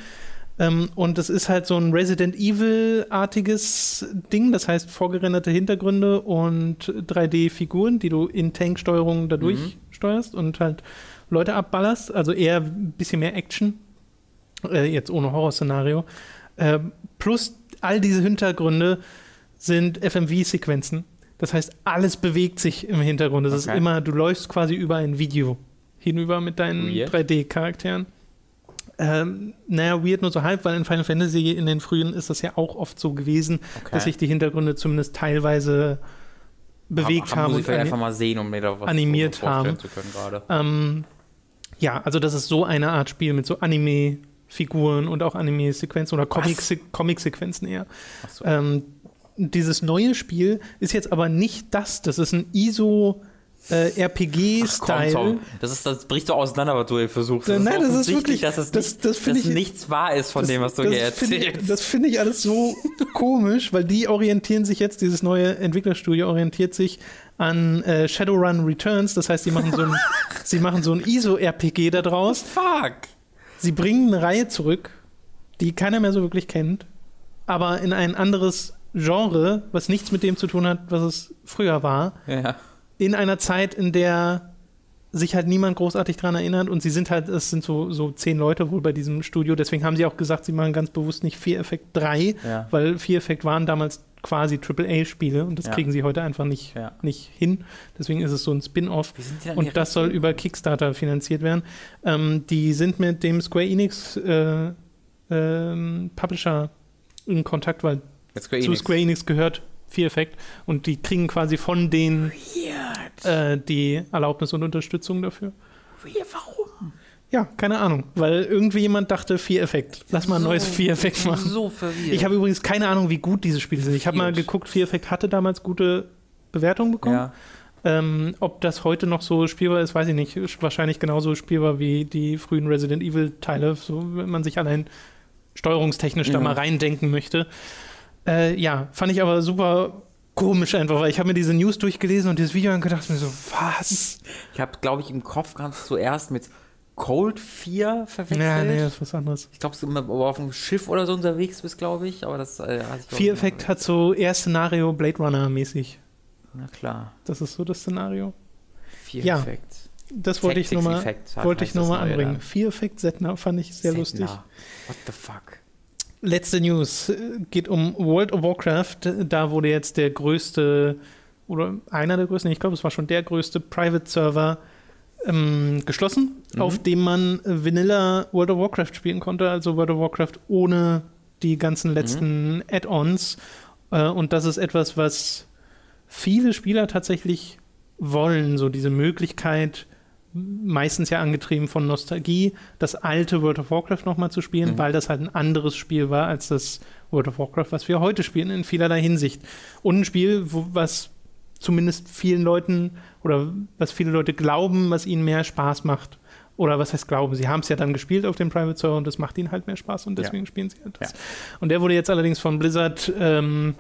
Ähm, und es ist halt so ein Resident Evil-artiges Ding, das heißt vorgerenderte Hintergründe und 3D-Figuren, die du in Tanksteuerung dadurch Mhm. steuerst und halt Leute abballerst. Also eher ein bisschen mehr Action, äh, jetzt ohne Horrorszenario. Äh, plus all diese Hintergründe sind FMV-Sequenzen. Das heißt, alles bewegt sich im Hintergrund. Ist Okay. immer, du läufst quasi über ein Video hinüber mit deinen Weird. 3D-Charakteren. Ähm, naja, weird nur so halb, weil in Final Fantasy in den frühen ist das ja auch oft so gewesen, Okay. dass sich die Hintergründe zumindest teilweise bewegt haben. Muss ich und einfach mal sehen, um mir da was animiert haben. zu können gerade. ähm, ja, also das ist so eine Art Spiel mit so Anime-Figuren und auch Anime-Sequenzen oder Comic- Comic-Sequenzen eher. Achso. Ähm, dieses neue Spiel ist jetzt aber nicht das. Das ist ein ISO äh, RPG-Style. Das, ist, das bricht so auseinander, was du hier versuchst. Nein, das ist wirklich- dass es das- nicht, das dass ich- nichts wahr ist von dem, was du hier finde ich, erzählst. das finde ich alles so komisch, weil die orientieren sich jetzt, dieses neue Entwicklerstudio orientiert sich an äh, Shadowrun Returns. Das heißt, sie machen so ein, sie machen so ein ISO-RPG da draus. Fuck. Sie bringen eine Reihe zurück, die keiner mehr so wirklich kennt, aber in ein anderes Genre, was nichts mit dem zu tun hat, was es früher war. Ja. In einer Zeit, in der sich halt niemand großartig dran erinnert und sie sind halt, es sind so, so zehn Leute wohl bei diesem Studio, deswegen haben sie auch gesagt, sie machen ganz bewusst nicht Fear Effect 3, Ja. weil Fear Effect waren damals quasi AAA-Spiele und das Ja. kriegen sie heute einfach nicht, Ja. nicht hin. Deswegen ist es so ein Spin-off. Und das soll über Kickstarter finanziert werden. Ähm, die sind mit dem Square Enix äh, ähm, Publisher in Kontakt, weil Square zu Enix. Square Enix gehört Fear Effect und die kriegen quasi von denen äh, die Erlaubnis und Unterstützung dafür. Weird, Warum? Ja, keine Ahnung, weil irgendwie jemand dachte Fear Effect. Lass mal ein neues So- Fear Effect machen. So verwirrt. Ich habe übrigens keine Ahnung, wie gut diese Spiele sind. Ich habe mal geguckt, Fear Effect hatte damals gute Bewertungen bekommen. ja. Ähm, ob das heute noch so spielbar ist, weiß ich nicht. Ist wahrscheinlich genauso spielbar wie die frühen Resident Evil-Teile, so wenn man sich allein steuerungstechnisch da Ja. mal reindenken möchte. Äh, ja, fand ich aber super komisch einfach, weil ich habe mir diese News durchgelesen und dieses Video und mir so, was? Ich habe, glaube ich, im Kopf ganz zuerst mit Cold 4 verwechselt. Ja, nee, das ist was anderes. Ich glaube, du immer auf einem Schiff oder so unterwegs bist, glaube ich. Aber das äh, ich Fear ich- Effect hat so eher Szenario Blade Runner mäßig. Na klar. Das ist so das Szenario. Fear Ja, Effect. Das wollte ich Tactics nur mal, Effect hat- wollte ich nur das mal anbringen. Fear Effect Setna fand ich sehr Setna. lustig. What the fuck? Letzte News geht um World of Warcraft. Da wurde jetzt der größte oder einer der größten, ich glaube, es war schon der größte Private Server ähm, geschlossen, Mhm. auf dem man Vanilla World of Warcraft spielen konnte, also World of Warcraft ohne die ganzen letzten Add-ons. Äh, und das ist etwas, was viele Spieler tatsächlich wollen, so diese Möglichkeit, meistens ja angetrieben von Nostalgie, das alte World of Warcraft nochmal zu spielen, Mhm. weil das halt ein anderes Spiel war als das World of Warcraft, was wir heute spielen, in vielerlei Hinsicht. Und ein Spiel, wo, was zumindest vielen Leuten oder was viele Leute glauben, was ihnen mehr Spaß macht. Oder was heißt glauben? Sie haben es ja dann gespielt auf dem Private Server und das macht ihnen halt mehr Spaß und deswegen spielen sie halt das. Ja. Und der wurde jetzt allerdings von Blizzard, ähm,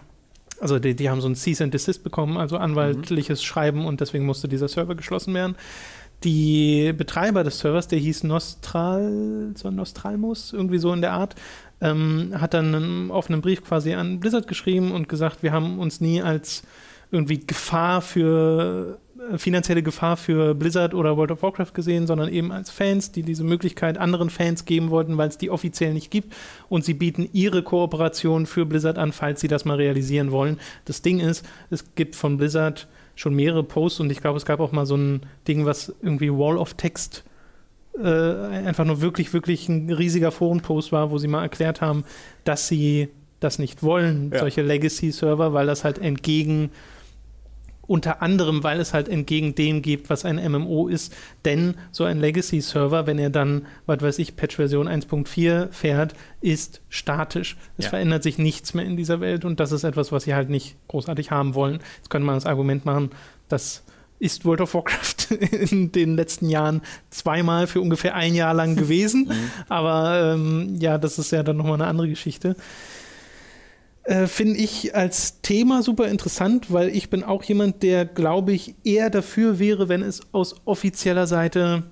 also die, die haben so ein Cease and Desist bekommen, also anwaltliches Schreiben und deswegen musste dieser Server geschlossen werden. Die Betreiber des Servers, der hieß Nostral, so Nostralmus, irgendwie so in der Art, ähm, hat dann einen offenen Brief quasi an Blizzard geschrieben und gesagt, wir haben uns nie als irgendwie Gefahr für äh, finanzielle Gefahr für Blizzard oder World of Warcraft gesehen, sondern eben als Fans, die diese Möglichkeit anderen Fans geben wollten, weil es die offiziell nicht gibt. Und sie bieten ihre Kooperation für Blizzard an, falls sie das mal realisieren wollen. Das Ding ist, es gibt von Blizzard schon mehrere Posts und ich glaube, es gab auch mal so ein Ding, was irgendwie Wall of Text äh, einfach nur wirklich, wirklich ein riesiger Forenpost war, wo sie mal erklärt haben, dass sie das nicht wollen, Ja. solche Legacy-Server, weil das halt entgegen unter anderem, weil es halt entgegen dem gibt, was ein MMO ist. Denn so ein Legacy-Server, wenn er dann, was weiß ich, Patch-Version 1.4 fährt, ist statisch. Es Ja. verändert sich nichts mehr in dieser Welt und das ist etwas, was sie halt nicht großartig haben wollen. Jetzt könnte man das Argument machen, das ist World of Warcraft in den letzten Jahren zweimal für ungefähr ein Jahr lang gewesen. Aber ähm, ja, das ist ja dann nochmal eine andere Geschichte. Äh, Finde ich als Thema super interessant, weil ich bin auch jemand, der, glaube ich, eher dafür wäre, wenn es aus offizieller Seite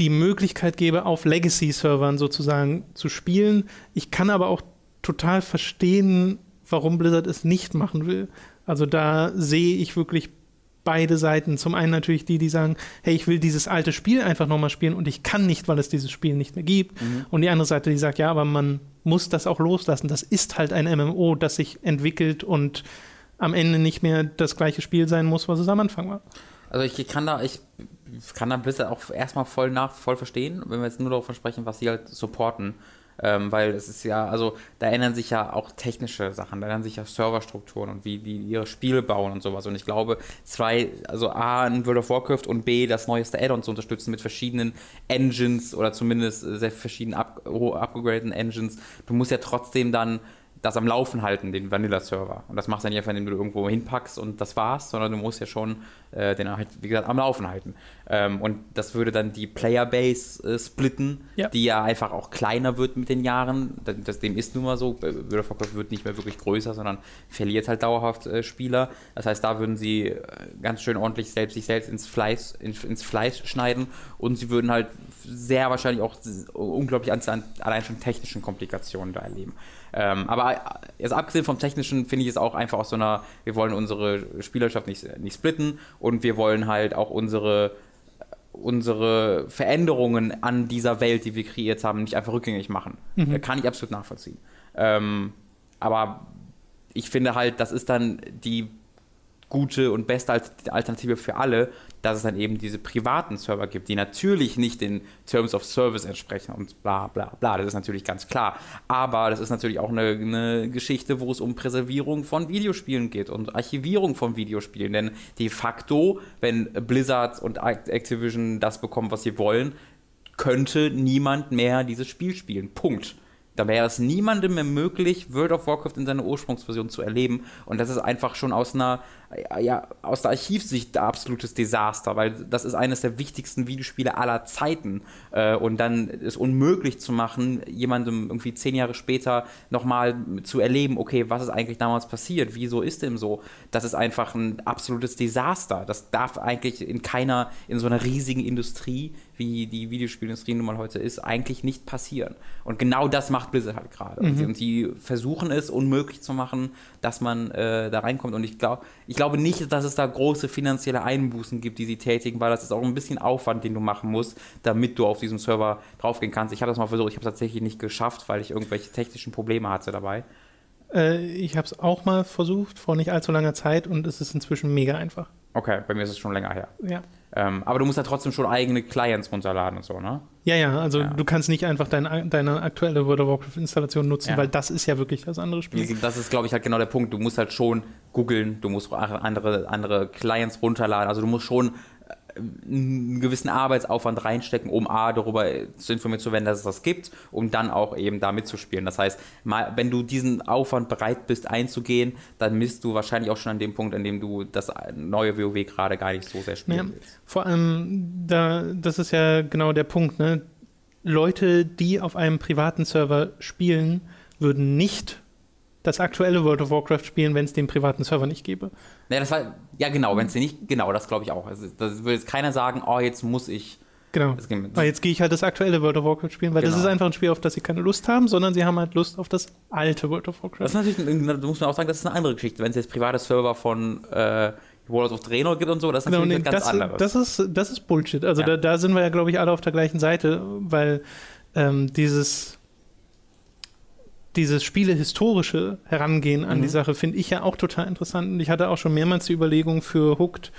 die Möglichkeit gebe, auf Legacy-Servern sozusagen zu spielen. Ich kann aber auch total verstehen, warum Blizzard es nicht machen will. Also da sehe ich wirklich beide Seiten. Zum einen natürlich die, die sagen, hey, ich will dieses alte Spiel einfach nochmal spielen und ich kann nicht, weil es dieses Spiel nicht mehr gibt. Mhm. Und die andere Seite, die sagt, ja, aber man muss das auch loslassen. Das ist halt ein MMO, das sich entwickelt und am Ende nicht mehr das gleiche Spiel sein muss, was es am Anfang war. Also ich kann da, ich kann da Blizzard auch erstmal voll nach, voll verstehen, wenn wir jetzt nur davon sprechen, was sie halt supporten. Ähm, weil es ist ja, also da ändern sich ja auch technische Sachen, da ändern sich ja Serverstrukturen und wie die ihre Spiele bauen und sowas. Und ich glaube, zwei, also A, in World of Warcraft und B, das neueste Add-on zu unterstützen mit verschiedenen Engines oder zumindest sehr verschiedenen up, Engines. Du musst ja trotzdem dann das am Laufen halten, den Vanilla-Server. Und das machst du nicht einfach, indem du irgendwo hinpackst und das war's, sondern du musst ja schon äh, den halt, wie gesagt, am Laufen halten. Ähm, und das würde dann die Playerbase äh, splitten, ja. die ja einfach auch kleiner wird mit den Jahren. Das, das, dem ist nun mal so. Warcraft wird nicht mehr wirklich größer, sondern verliert halt dauerhaft äh, Spieler. Das heißt, da würden sie äh, ganz schön ordentlich selbst, sich selbst ins Fleiß, in, ins Fleisch schneiden und sie würden halt sehr wahrscheinlich auch unglaublich an, allein schon technischen Komplikationen da erleben. Ähm, aber jetzt abgesehen vom Technischen finde ich es auch einfach aus so einer, wir wollen unsere Spielerschaft nicht, nicht splitten und wir wollen halt auch unsere unsere Veränderungen an dieser Welt, die wir kreiert haben, nicht einfach rückgängig machen. Mhm. Kann ich absolut nachvollziehen. Ähm, aber ich finde halt, das ist dann die gute und beste Alternative für alle, dass es dann eben diese privaten Server gibt, die natürlich nicht den Terms of Service entsprechen und bla bla bla. Das ist natürlich ganz klar. Aber das ist natürlich auch eine, eine Geschichte, wo es um Präservierung von Videospielen geht und Archivierung von Videospielen. Denn de facto, wenn Blizzard und Activision das bekommen, was sie wollen, könnte niemand mehr dieses Spiel spielen. Punkt. Da wäre es niemandem mehr möglich, World of Warcraft in seiner Ursprungsversion zu erleben. Und das ist einfach schon aus einer, ja, aus der Archivsicht ein absolutes Desaster, weil das ist eines der wichtigsten Videospiele aller Zeiten. Äh, und dann ist unmöglich zu machen, jemandem irgendwie zehn Jahre später nochmal zu erleben, okay, was ist eigentlich damals passiert? Wieso ist dem so? Das ist einfach ein absolutes Desaster. Das darf eigentlich in keiner, in so einer riesigen Industrie wie die Videospielindustrie nun mal heute ist, eigentlich nicht passieren. Und genau das macht Blizzard halt gerade. Mhm. Und sie versuchen es unmöglich zu machen, dass man äh, da reinkommt. Und ich, glaub, ich glaube nicht, dass es da große finanzielle Einbußen gibt, die sie tätigen, weil das ist auch ein bisschen Aufwand, den du machen musst, damit du auf diesem Server draufgehen kannst. Ich habe das mal versucht, ich habe es tatsächlich nicht geschafft, weil ich irgendwelche technischen Probleme hatte dabei. Äh, ich habe es auch mal versucht, vor nicht allzu langer Zeit, und es ist inzwischen mega einfach. Okay, bei mir ist es schon länger her. Ja. Ähm, aber du musst ja trotzdem schon eigene Clients runterladen und so, ne? Ja, ja, also ja. du kannst nicht einfach dein, deine aktuelle World of Warcraft-Installation nutzen, ja. weil das ist ja wirklich das andere Spiel. Das ist, glaube ich, halt genau der Punkt. Du musst halt schon googeln, du musst andere, andere Clients runterladen. Also du musst schon einen gewissen Arbeitsaufwand reinstecken, um A, darüber zu informieren zu werden, dass es das gibt, um dann auch eben da mitzuspielen. Das heißt, mal, wenn du diesen Aufwand bereit bist einzugehen, dann bist du wahrscheinlich auch schon an dem Punkt, an dem du das neue WoW gerade gar nicht so sehr spielen ja, willst. Vor allem, da, das ist ja genau der Punkt, ne? Leute, die auf einem privaten Server spielen, würden nicht das aktuelle World of Warcraft spielen, wenn es den privaten Server nicht gäbe. Ja, das war, ja genau, wenn es den nicht, genau, das glaube ich auch. Also, das würde jetzt keiner sagen, oh, jetzt muss ich. Genau. Das, weil jetzt gehe ich halt das aktuelle World of Warcraft spielen, weil genau. das ist einfach ein Spiel, auf das sie keine Lust haben, sondern sie haben halt Lust auf das alte World of Warcraft. Das ist natürlich, da muss man auch sagen, das ist eine andere Geschichte. Wenn es jetzt private Server von äh, World of Draenor gibt und so, das ist genau, natürlich nee, ganz das, anderes. Das ist, das ist Bullshit. Also ja. da, da sind wir ja, glaube ich, alle auf der gleichen Seite, weil ähm, dieses dieses spielehistorische Herangehen an mhm. die Sache finde ich ja auch total interessant. Und ich hatte auch schon mehrmals die Überlegung für Hooked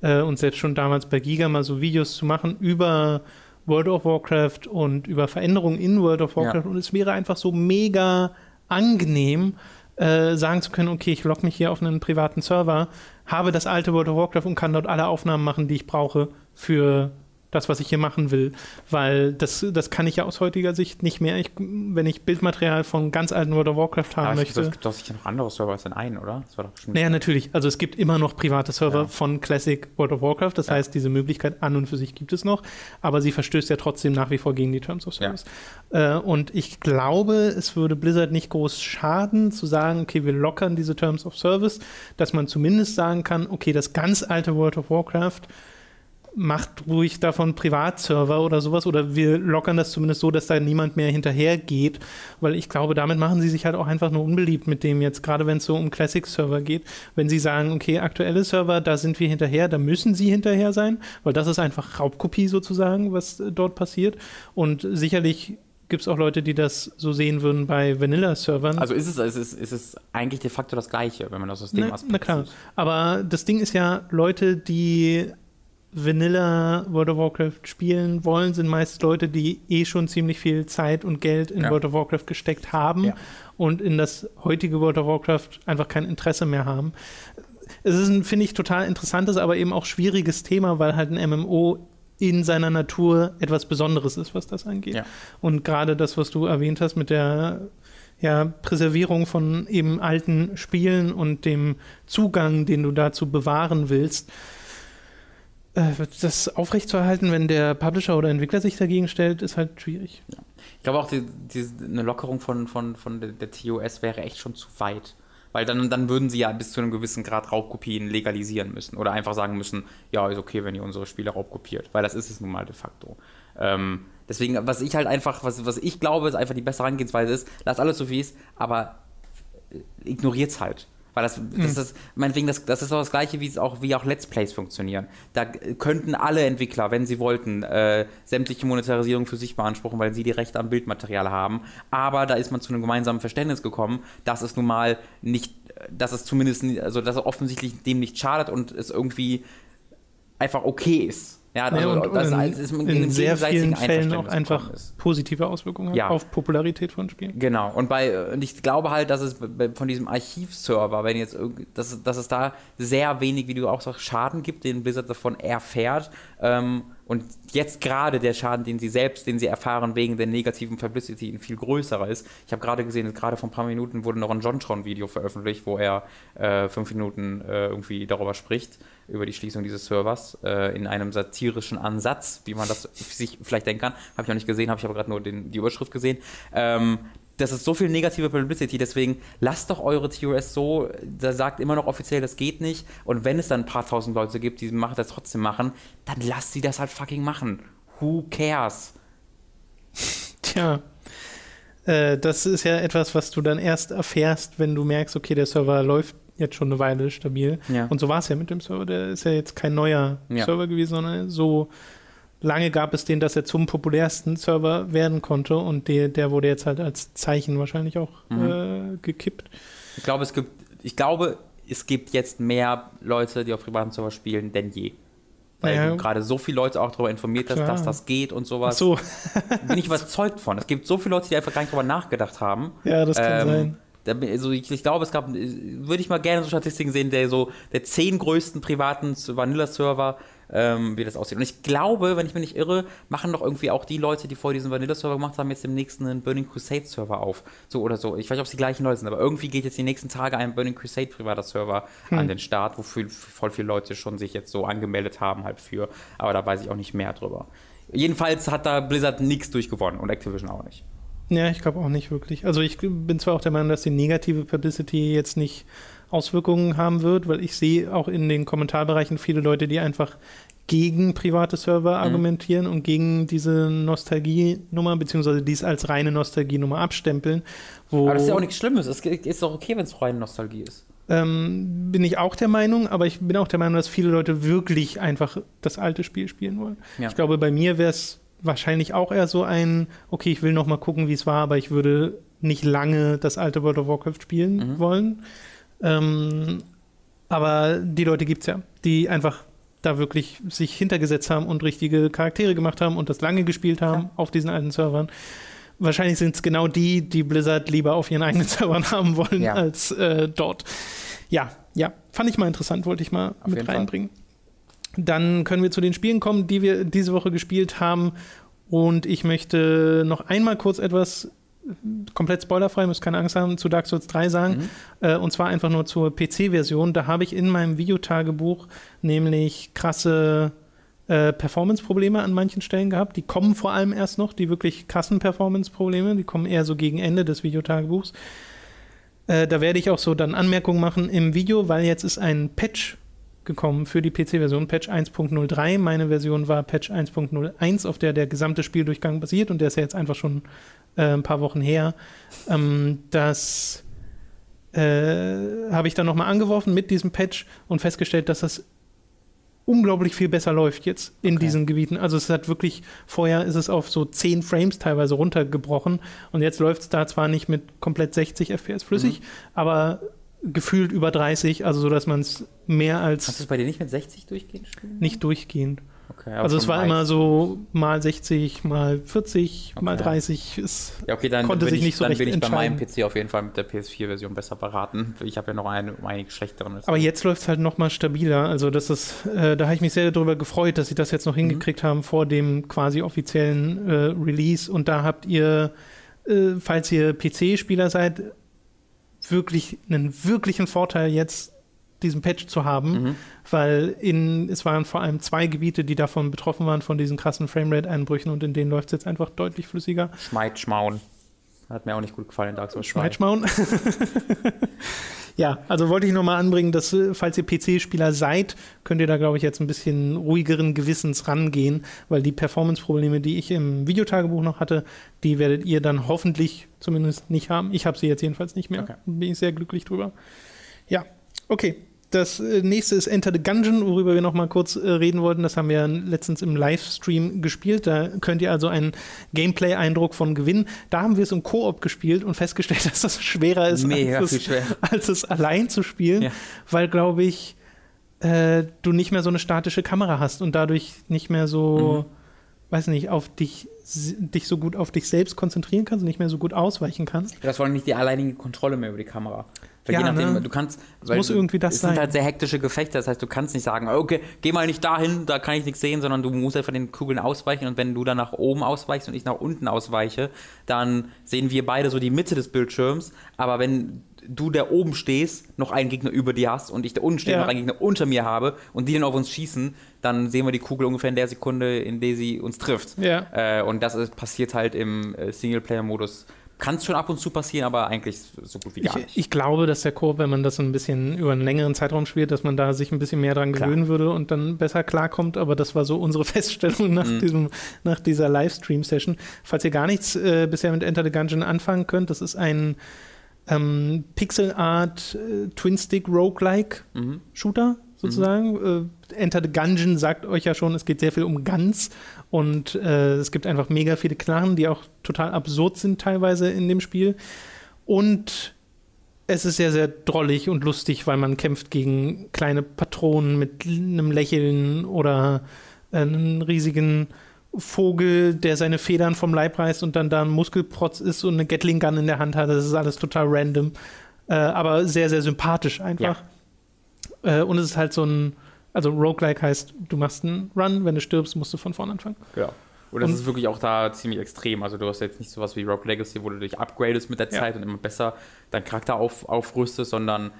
äh, und selbst schon damals bei Giga mal so Videos zu machen über World of Warcraft und über Veränderungen in World of Warcraft. Ja. Und es wäre einfach so mega angenehm, äh, sagen zu können, okay, ich logge mich hier auf einen privaten Server, habe das alte World of Warcraft und kann dort alle Aufnahmen machen, die ich brauche für das, was ich hier machen will. Weil das, das kann ich ja aus heutiger Sicht nicht mehr. Ich, wenn ich Bildmaterial von ganz alten World of Warcraft haben ja, möchte. Es gibt doch sicher noch andere Server als in einen, oder? Das war doch naja, natürlich. Also es gibt immer noch private Server ja. von Classic World of Warcraft. Das ja. heißt, diese Möglichkeit an und für sich gibt es noch. Aber sie verstößt ja trotzdem nach wie vor gegen die Terms of Service. Äh, und ich glaube, es würde Blizzard nicht groß schaden, zu sagen, okay, wir lockern diese Terms of Service, dass man zumindest sagen kann, okay, das ganz alte World of Warcraft macht ruhig davon Privatserver oder sowas oder wir lockern das zumindest so, dass da niemand mehr hinterhergeht, weil ich glaube, damit machen sie sich halt auch einfach nur unbeliebt mit dem jetzt, gerade wenn es so um Classic-Server geht. Wenn sie sagen, okay, aktuelle Server, da sind wir hinterher, da müssen sie hinterher sein, weil das ist einfach Raubkopie sozusagen, was dort passiert und sicherlich gibt es auch Leute, die das so sehen würden bei Vanilla-Servern. Also ist es, ist, es, ist es eigentlich de facto das Gleiche, wenn man das aus dem na, Aspekt na klar. sieht. Aber das Ding ist ja, Leute, die Vanilla World of Warcraft spielen wollen, sind meist Leute, die eh schon ziemlich viel Zeit und Geld in Ja. World of Warcraft gesteckt haben Ja. und in das heutige World of Warcraft einfach kein Interesse mehr haben. Es ist ein, finde ich, total interessantes, aber eben auch schwieriges Thema, weil halt ein MMO in seiner Natur etwas Besonderes ist, was das angeht. Ja. Und gerade das, was du erwähnt hast mit der ja, Präservierung von eben alten Spielen und dem Zugang, den du dazu bewahren willst, das aufrechtzuerhalten, wenn der Publisher oder Entwickler sich dagegen stellt, ist halt schwierig. Ich glaube auch, die, die, eine Lockerung von, von, von der, TOS wäre echt schon zu weit. Weil dann, dann würden sie ja bis zu einem gewissen Grad Raubkopien legalisieren müssen. Oder einfach sagen müssen, ja, ist okay, wenn ihr unsere Spiele raubkopiert. Weil das ist es nun mal de facto. Ähm, deswegen, was ich halt einfach, was, was ich glaube, ist einfach die bessere Herangehensweise ist, lasst alles so wie es aber ignoriert's halt. Weil das, das ist, meinetwegen, das, das ist auch das Gleiche, wie es auch, wie auch Let's Plays funktionieren. Da könnten alle Entwickler, wenn sie wollten, äh, sämtliche Monetarisierung für sich beanspruchen, weil sie die Rechte am Bildmaterial haben. Aber da ist man zu einem gemeinsamen Verständnis gekommen, dass es nun mal nicht, dass es zumindest, also dass es offensichtlich dem nicht schadet und es irgendwie einfach okay ist. Ja, also, Ja, und in, alles ist in sehr vielen Fällen auch einfach positive Auswirkungen Ja. auf Popularität von Spielen. Genau, und bei und ich glaube halt, dass es von diesem Archivserver, wenn jetzt dass, dass es da sehr wenig, wie du auch sagst, Schaden gibt, den Blizzard davon erfährt. Ähm, und jetzt gerade der Schaden, den sie selbst, den sie erfahren wegen der negativen Publicity, ein viel größerer ist. Ich habe gerade gesehen, gerade vor ein paar Minuten wurde noch ein Jontron-Video veröffentlicht, wo er äh, fünf Minuten äh, irgendwie darüber spricht, über die Schließung dieses Servers, äh, in einem satirischen Ansatz, wie man das sich vielleicht denken kann. Habe ich noch nicht gesehen, habe ich aber gerade nur den, die Überschrift gesehen. Ähm, das ist so viel negative Publicity, deswegen lasst doch eure TOS so, da sagt immer noch offiziell, das geht nicht. Und wenn es dann ein paar tausend Leute gibt, die machen das trotzdem machen, dann lasst sie das halt fucking machen. Who cares? Tja, äh, das ist ja etwas, was du dann erst erfährst, wenn du merkst, okay, der Server läuft jetzt schon eine Weile stabil. Ja. Und so war es ja mit dem Server. Der ist ja jetzt kein neuer Ja. Server gewesen, sondern so lange gab es den, dass er zum populärsten Server werden konnte und der, der wurde jetzt halt als Zeichen wahrscheinlich auch Mhm. äh, gekippt. Ich glaube, es gibt, ich glaube, es gibt jetzt mehr Leute, die auf privaten Server spielen, denn je. Weil Ja. du gerade so viele Leute auch darüber informiert hast, dass das geht und Ach sowas. so, Bin ich überzeugt von. Es gibt so viele Leute, die einfach gar nicht darüber nachgedacht haben. ja, das kann Ähm, sein. Also ich, ich glaube, es gab, würde ich mal gerne so Statistiken sehen, der so der zehn größten privaten Vanilla-Server, ähm, wie das aussieht. Und ich glaube, wenn ich mich nicht irre, machen doch irgendwie auch die Leute, die vorher diesen Vanilla-Server gemacht haben, jetzt im nächsten einen Burning Crusade-Server auf. So oder so. Ich weiß nicht, ob es die gleichen Leute sind, aber irgendwie geht jetzt die nächsten Tage ein Burning Crusade privater Server an den Start, wofür voll viele Leute schon sich jetzt so angemeldet haben halt für. Aber da weiß ich auch nicht mehr drüber. Jedenfalls hat da Blizzard nichts durchgewonnen und Activision auch nicht. Ja, ich glaube auch nicht wirklich. Also ich bin zwar auch der Meinung, dass die negative Publicity jetzt nicht Auswirkungen haben wird, weil ich sehe auch in den Kommentarbereichen viele Leute, die einfach gegen private Server Mhm. argumentieren und gegen diese Nostalgienummer, beziehungsweise dies als reine Nostalgienummer abstempeln. Aber das ist ja auch nichts Schlimmes. Es ist doch okay, wenn es reine Nostalgie ist. ähm, bin ich auch der Meinung, aber ich bin auch der Meinung, dass viele Leute wirklich einfach das alte Spiel spielen wollen. Ja. Ich glaube, bei mir wäre es wahrscheinlich auch eher so ein, okay, ich will noch mal gucken, wie es war, aber ich würde nicht lange das alte World of Warcraft spielen Mhm. wollen. Ähm, aber die Leute gibt es ja, die einfach da wirklich sich hintergesetzt haben und richtige Charaktere gemacht haben und das lange gespielt haben Ja. auf diesen alten Servern. Wahrscheinlich sind es genau die, die Blizzard lieber auf ihren eigenen Servern haben wollen Ja. als äh, dort. Ja, ja, fand ich mal interessant, wollte ich mal Auf mit jeden Fall. reinbringen. Dann können wir zu den Spielen kommen, die wir diese Woche gespielt haben. Und ich möchte noch einmal kurz etwas komplett spoilerfrei, müsst keine Angst haben, zu Dark Souls 3 sagen. Mhm. Äh, und zwar einfach nur zur PC-Version. Da habe ich in meinem Videotagebuch nämlich krasse äh, Performance-Probleme an manchen Stellen gehabt. Die kommen vor allem erst noch, die wirklich krassen Performance-Probleme. Die kommen eher so gegen Ende des Videotagebuchs. Äh, da werde ich auch so dann Anmerkungen machen im Video, weil jetzt ist ein Patch gekommen für die PC-Version, Patch 1.03. Meine Version war Patch 1.01, auf der der gesamte Spieldurchgang basiert und der ist ja jetzt einfach schon äh, ein paar Wochen her. Ähm, das äh, habe ich dann nochmal angeworfen mit diesem Patch und festgestellt, dass das unglaublich viel besser läuft jetzt in okay. diesen Gebieten. Also es hat wirklich, vorher ist es auf so 10 Frames teilweise runtergebrochen und jetzt läuft es da zwar nicht mit komplett 60 FPS flüssig, mhm. aber gefühlt über 30, also so, dass man es mehr als. Hast du es bei dir nicht mit 60 durchgehend spielen? Nicht durchgehend. Okay, also es war immer so mal 60, mal 40, okay. mal 30. Es ja, okay, dann konnte sich ich, nicht so dann bin ich bei meinem PC auf jeden Fall mit der PS4-Version besser beraten. Ich habe ja noch eine um einige schlechteren. Aber jetzt läuft es halt noch mal stabiler. Also das ist, äh, da habe ich mich sehr darüber gefreut, dass sie das jetzt noch mhm. hingekriegt haben vor dem quasi offiziellen äh, Release. Und da habt ihr, äh, falls ihr PC-Spieler seid, wirklich einen wirklichen Vorteil jetzt diesen Patch zu haben, mhm. weil in, es waren vor allem zwei Gebiete, die davon betroffen waren, von diesen krassen Framerate-Einbrüchen und in denen läuft es jetzt einfach deutlich flüssiger. Schmeid, Schmauen. Hat mir auch nicht gut gefallen, Dark Souls 2. Schmeid, Schmauen. Ja, also wollte ich nochmal anbringen, dass, äh, falls ihr PC-Spieler seid, könnt ihr da, glaube ich, jetzt ein bisschen ruhigeren Gewissens rangehen, weil die Performance-Probleme, die ich im Videotagebuch noch hatte, die werdet ihr dann hoffentlich zumindest nicht haben. Ich habe sie jetzt jedenfalls nicht mehr. Okay. Bin ich sehr glücklich drüber. Ja, okay. Das äh, nächste ist Enter the Gungeon, worüber wir noch mal kurz äh, reden wollten. Das haben wir letztens im Livestream gespielt. Da könnt ihr also einen Gameplay-Eindruck von gewinnen. Da haben wir es im Koop gespielt und festgestellt, dass das schwerer ist, als es, schwer. als, es, allein zu spielen, ja. weil, glaube ich, äh, du nicht mehr so eine statische Kamera hast und dadurch nicht mehr so, mhm. weiß nicht, auf dich dich so gut auf dich selbst konzentrieren kannst und nicht mehr so gut ausweichen kannst. Das war nicht die alleinige Kontrolle mehr über die Kamera. Weil ja, je nachdem, ne? du kannst. Weil muss irgendwie das es sein. sind halt sehr hektische Gefechte, das heißt, du kannst nicht sagen, okay, geh mal nicht dahin, da kann ich nichts sehen, sondern du musst einfach den Kugeln ausweichen und wenn du dann nach oben ausweichst und ich nach unten ausweiche, dann sehen wir beide so die Mitte des Bildschirms, aber wenn du, der oben stehst, noch einen Gegner über dir hast und ich, der unten stehe, ja. noch einen Gegner unter mir habe und die dann auf uns schießen, dann sehen wir die Kugel ungefähr in der Sekunde, in der sie uns trifft. Ja. Äh, und das ist, passiert halt im äh, Singleplayer-Modus kann es schon ab und zu passieren, aber eigentlich so gut wie gar nicht. Ich, glaube, dass der Koop, wenn man das ein bisschen über einen längeren Zeitraum spielt, dass man da sich ein bisschen mehr dran Klar. gewöhnen würde und dann besser klarkommt. Aber das war so unsere Feststellung nach, mhm. diesem, nach dieser Livestream-Session. Falls ihr gar nichts äh, bisher mit Enter the Gungeon anfangen könnt, das ist ein ähm, Pixel Art äh, Twin Stick Roguelike mhm. Shooter sozusagen. Mhm. Äh, Enter the Gungeon sagt euch ja schon, es geht sehr viel um Guns und äh, es gibt einfach mega viele Knarren, die auch total absurd sind teilweise in dem Spiel. Und es ist sehr, sehr drollig und lustig, weil man kämpft gegen kleine Patronen mit einem Lächeln oder einen riesigen Vogel, der seine Federn vom Leib reißt und dann da ein Muskelprotz ist und eine Gatling Gun in der Hand hat. Das ist alles total random, äh, aber sehr, sehr sympathisch einfach. Ja. Äh, und es ist halt so ein, also Roguelike heißt, du machst einen Run, wenn du stirbst, musst du von vorne anfangen. Ja. Und das und, ist wirklich auch da ziemlich extrem. Also du hast jetzt nicht sowas wie Rogue Legacy, wo du dich upgradest mit der Zeit ja. und immer besser deinen Charakter auf, aufrüstest, sondern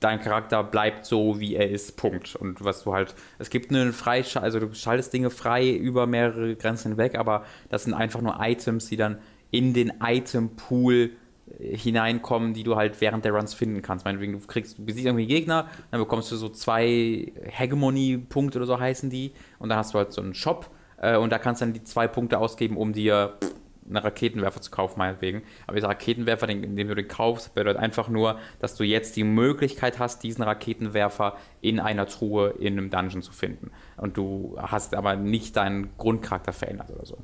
dein Charakter bleibt so, wie er ist, Punkt. Und was du halt, es gibt einen Freischalt, also du schaltest Dinge frei über mehrere Grenzen hinweg, aber das sind einfach nur Items, die dann in den Item-Pool hineinkommen, die du halt während der Runs finden kannst. Meinetwegen, du kriegst, du besiegst irgendwie Gegner, dann bekommst du so zwei Hegemony-Punkte oder so heißen die und dann hast du halt so einen Shop äh, und da kannst du dann die zwei Punkte ausgeben, um dir einen Raketenwerfer zu kaufen, meinetwegen. Aber dieser Raketenwerfer, den, indem du den kaufst, bedeutet einfach nur, dass du jetzt die Möglichkeit hast, diesen Raketenwerfer in einer Truhe in einem Dungeon zu finden. Und du hast aber nicht deinen Grundcharakter verändert oder so.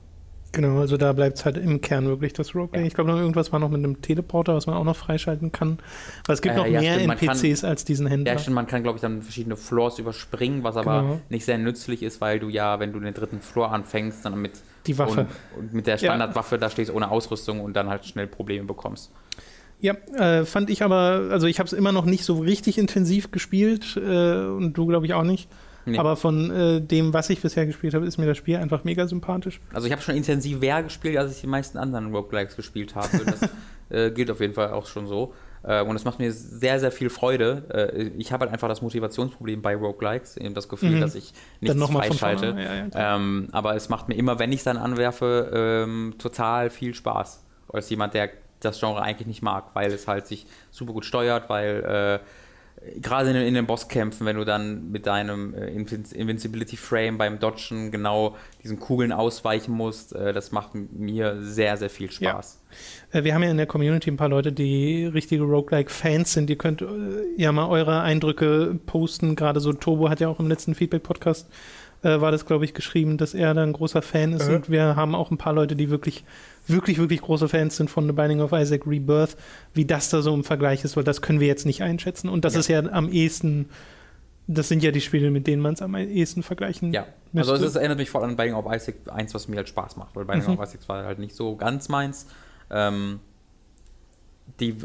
Genau, also da bleibt es halt im Kern wirklich das Roguelike. Ja. Ich glaube, irgendwas war noch mit einem Teleporter, was man auch noch freischalten kann. Weil es gibt äh, noch ja, mehr stimmt, NPCs kann, als diesen Händler. Ja, stimmt, man kann, glaube ich, dann verschiedene Floors überspringen, was aber genau. nicht sehr nützlich ist, weil du ja, wenn du den dritten Floor anfängst, dann mit, Die Waffe. Und, und mit der Standardwaffe ja. da stehst ohne Ausrüstung und dann halt schnell Probleme bekommst. Ja, äh, fand ich aber, also ich habe es immer noch nicht so richtig intensiv gespielt äh, und du, glaube ich, auch nicht. Nee. Aber von äh, dem, was ich bisher gespielt habe, ist mir das Spiel einfach mega sympathisch. Also ich habe schon intensiver gespielt, als ich die meisten anderen Roguelikes gespielt habe. Das äh, gilt auf jeden Fall auch schon so. Äh, und es macht mir sehr, sehr viel Freude. Äh, ich habe halt einfach das Motivationsproblem bei Roguelikes, eben das Gefühl, mhm. dass ich nichts freischalte. Ja, ja, ähm, aber es macht mir immer, wenn ich es dann anwerfe, ähm, total viel Spaß. Als jemand, der das Genre eigentlich nicht mag, weil es halt sich super gut steuert, weil äh, gerade in, in, den Bosskämpfen, wenn du dann mit deinem äh, Invincibility Frame beim Dodgen genau diesen Kugeln ausweichen musst, äh, das macht mir sehr, sehr viel Spaß. Ja. Äh, wir haben ja in der Community ein paar Leute, die richtige Roguelike-Fans sind. Ihr könnt äh, ja mal eure Eindrücke posten. Gerade so Turbo hat ja auch im letzten Feedback-Podcast äh, war das, glaube ich, geschrieben, dass er da ein großer Fan ist. Mhm. Und wir haben auch ein paar Leute, die wirklich wirklich, wirklich große Fans sind von The Binding of Isaac Rebirth, wie das da so im Vergleich ist, weil das können wir jetzt nicht einschätzen. Und das ja. ist ja am ehesten, das sind ja die Spiele, mit denen man es am ehesten vergleichen Ja, müsste. also es erinnert mich vor allem an Binding of Isaac 1, was mir halt Spaß macht, weil Binding mhm. of Isaac war halt nicht so ganz meins. Ähm, die,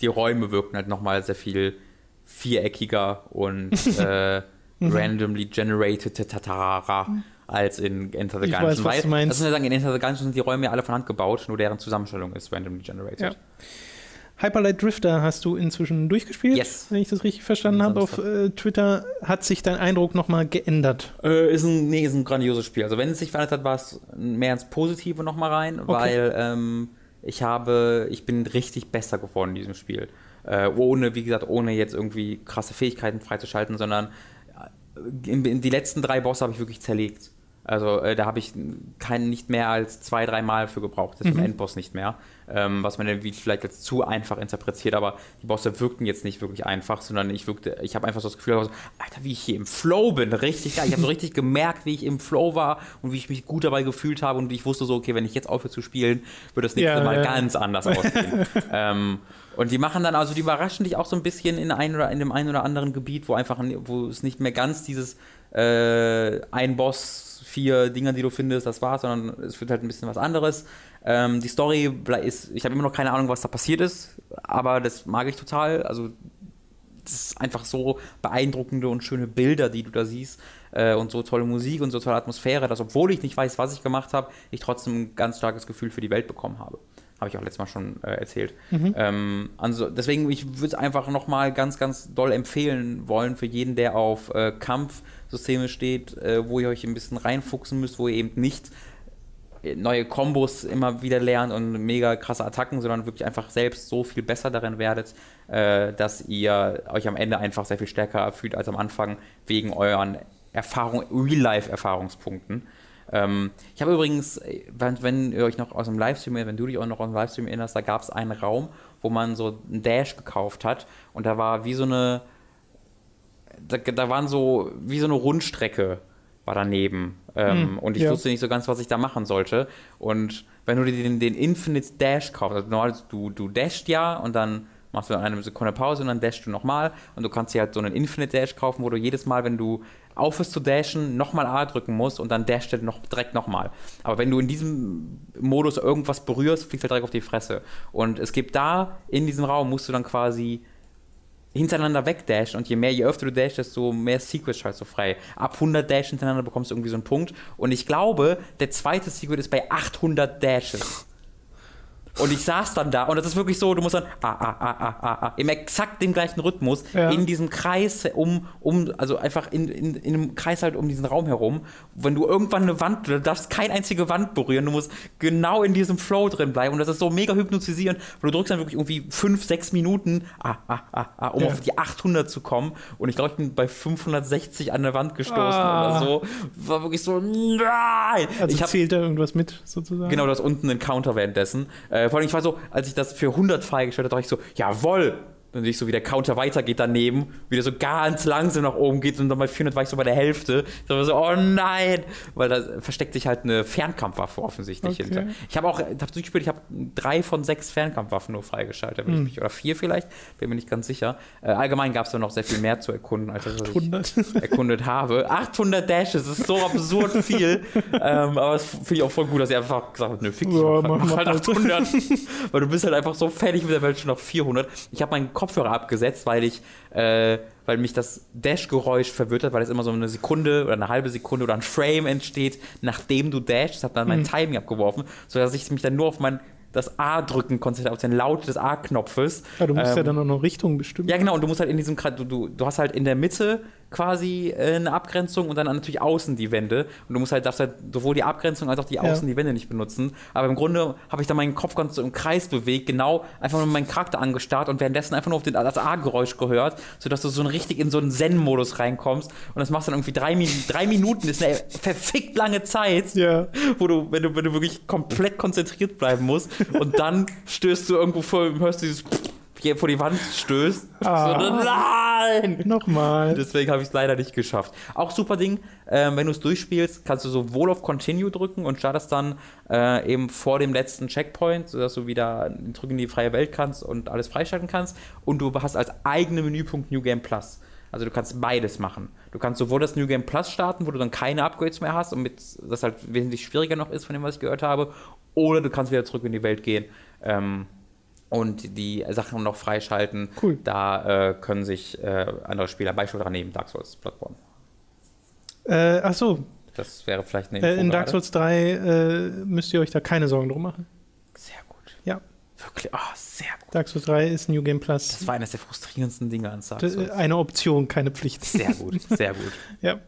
die Räume wirken halt nochmal sehr viel viereckiger und äh, mhm. randomly generated tatara. Mhm als in Enter the Gungeon. Ich weiß, was du meinst. Das sagen, in Enter the Gungeon sind die Räume ja alle von Hand gebaut, nur deren Zusammenstellung ist randomly generated. Ja. Hyperlight Drifter hast du inzwischen durchgespielt, yes. wenn ich das richtig verstanden habe. Auf äh, Twitter hat sich dein Eindruck nochmal geändert? Äh, ist, ein, nee, ist ein grandioses Spiel. Also wenn es sich verändert hat, war es mehr ins Positive nochmal rein, okay. weil ähm, ich habe, ich bin richtig besser geworden in diesem Spiel. Äh, ohne, wie gesagt, ohne jetzt irgendwie krasse Fähigkeiten freizuschalten, sondern in, in die letzten drei Bosse habe ich wirklich zerlegt. Also äh, da habe ich kein, nicht mehr als zwei, drei Mal für gebraucht, jetzt mhm. im Endboss nicht mehr. Ähm, was man dann vielleicht als zu einfach interpretiert, aber die Bosse wirkten jetzt nicht wirklich einfach, sondern ich wirkte, ich habe einfach so das Gefühl, also, Alter, wie ich hier im Flow bin, richtig geil. Ich habe so richtig gemerkt, wie ich im Flow war und wie ich mich gut dabei gefühlt habe und ich wusste so, okay, wenn ich jetzt aufhöre zu spielen, wird das nächste ja, Mal ja. ganz anders aussehen. ähm, und die machen dann also, die überraschen dich auch so ein bisschen in, ein oder, in dem einen oder anderen Gebiet, wo einfach, wo es nicht mehr ganz dieses äh, ein Boss vier Dinger, die du findest, das war's, sondern es wird halt ein bisschen was anderes. Ähm, die Story ist, ich habe immer noch keine Ahnung, was da passiert ist, aber das mag ich total. Also, das ist einfach so beeindruckende und schöne Bilder, die du da siehst äh, und so tolle Musik und so tolle Atmosphäre, dass obwohl ich nicht weiß, was ich gemacht habe, ich trotzdem ein ganz starkes Gefühl für die Welt bekommen habe. Habe ich auch letztes Mal schon äh, erzählt. Mhm. Ähm, also deswegen, ich würde es einfach nochmal ganz, ganz doll empfehlen wollen für jeden, der auf äh, Kampfsysteme steht, äh, wo ihr euch ein bisschen reinfuchsen müsst, wo ihr eben nicht äh, neue Kombos immer wieder lernt und mega krasse Attacken, sondern wirklich einfach selbst so viel besser darin werdet, äh, dass ihr euch am Ende einfach sehr viel stärker fühlt als am Anfang wegen euren Erfahrung, Real-Life-Erfahrungspunkten. Ähm, ich habe übrigens, wenn, wenn, ihr euch noch aus dem Livestream, wenn du dich auch noch aus dem Livestream erinnerst, da gab es einen Raum, wo man so einen Dash gekauft hat und da war wie so eine, da, da waren so, wie so eine Rundstrecke war daneben. Ähm, hm, und ich ja. wusste nicht so ganz, was ich da machen sollte. Und wenn du dir den, den Infinite Dash kaufst, also normal, du, du dashst ja und dann machst du eine Sekunde Pause und dann dashst du nochmal und du kannst dir halt so einen Infinite Dash kaufen, wo du jedes Mal, wenn du aufhörst zu dashen, nochmal A drücken musst und dann dasht er noch, direkt nochmal. Aber wenn du in diesem Modus irgendwas berührst, fliegt er direkt auf die Fresse. Und es gibt da, in diesem Raum, musst du dann quasi hintereinander wegdashen und je mehr, je öfter du dashst, desto mehr Secrets schaltest du frei. Ab 100 Dash hintereinander bekommst du irgendwie so einen Punkt. Und ich glaube, der zweite Secret ist bei 800 Dashes. Und ich saß dann da und das ist wirklich so, du musst dann ah, ah, ah, ah, ah, ah, im exakt dem gleichen Rhythmus ja. in diesem Kreis um, um also einfach in, in, in einem Kreis halt um diesen Raum herum. Wenn du irgendwann eine Wand, du darfst keine einzige Wand berühren, du musst genau in diesem Flow drin bleiben und das ist so mega hypnotisierend, weil du drückst dann wirklich irgendwie 5, 6 Minuten, ah, ah, ah, ah, um ja. auf die 800 zu kommen und ich glaube, ich bin bei 560 an der Wand gestoßen ah. oder so. War wirklich so, nein! Also ich hab, zählt da irgendwas mit, sozusagen? Genau, das unten ein Counter währenddessen. Äh, äh, vor allem, ich war so, als ich das für 100 freigestellt habe, dachte ich so, jawoll, dann sehe ich so, wie der Counter weitergeht daneben, wie der so ganz langsam nach oben geht und dann bei 400 war ich so bei der Hälfte. Ich war so, oh nein! Weil da versteckt sich halt eine Fernkampfwaffe offensichtlich okay. hinter. Ich habe auch, ich habe durchgespielt, ich habe drei von sechs Fernkampfwaffen nur freigeschaltet, hm. oder vier vielleicht, bin mir nicht ganz sicher. Äh, allgemein gab es da noch sehr viel mehr zu erkunden, als ich erkundet habe. 800 Dashes, das ist so absurd viel. ähm, aber das finde ich auch voll gut, dass er einfach gesagt hat, nö, fick dich, ja, mach, mach, mach halt 800. Weil du bist halt einfach so fertig mit der Welt schon auf 400. Ich habe meinen Kopfhörer abgesetzt, weil ich, äh, weil mich das Dash-Geräusch verwirrt hat, weil es immer so eine Sekunde oder eine halbe Sekunde oder ein Frame entsteht, nachdem du dashst. Das hat dann mein mhm. Timing abgeworfen, sodass ich mich dann nur auf mein das A drücken konntest, auf den Laut des A-Knopfes. Ja, du musst Ähm, ja dann auch noch Richtung bestimmen. Ja, genau, und du musst halt in diesem, du, du, du hast halt in der Mitte quasi äh, eine Abgrenzung und dann natürlich außen die Wände. Und du musst halt, darfst halt sowohl die Abgrenzung als auch die Außen die Wände nicht benutzen. Aber im Grunde habe ich dann meinen Kopf ganz so im Kreis bewegt, genau einfach nur meinen Charakter angestarrt und währenddessen einfach nur auf den, das A-Geräusch gehört, sodass du so richtig in so einen Zen-Modus reinkommst. Und das machst dann irgendwie drei, Min drei Minuten, das ist eine verfickt lange Zeit Ja. wo du, wenn du, wenn du wirklich komplett konzentriert bleiben musst und dann stößt du irgendwo vor, hörst du dieses hier vor die Wand stößt. Ah. So, nein! Nochmal. Deswegen habe ich es leider nicht geschafft. Auch super Ding, ähm, wenn du es durchspielst, kannst du sowohl auf Continue drücken und startest dann äh, eben vor dem letzten Checkpoint, sodass du wieder zurück in die freie Welt kannst und alles freischalten kannst. Und du hast als eigenen Menüpunkt New Game Plus. Also du kannst beides machen. Du kannst sowohl das New Game Plus starten, wo du dann keine Upgrades mehr hast und mit, das halt wesentlich schwieriger noch ist, von dem, was ich gehört habe, oder du kannst wieder zurück in die Welt gehen ähm, und die Sachen noch freischalten. Cool. Da äh, können sich äh, andere Spieler beispielsweise dran nehmen, Dark Souls, Bloodborne. Äh, ach so, Das wäre vielleicht eine äh, Info in Dark. Souls 3 äh, müsst ihr euch da keine Sorgen drum machen. Sehr gut. Ja. Wirklich, ah, sehr gut. Dark Souls 3 ist New Game Das Plus. war eines der frustrierendsten Dinge an Dark D- Souls. Eine Option, keine Pflicht. Sehr gut, sehr gut. Ja.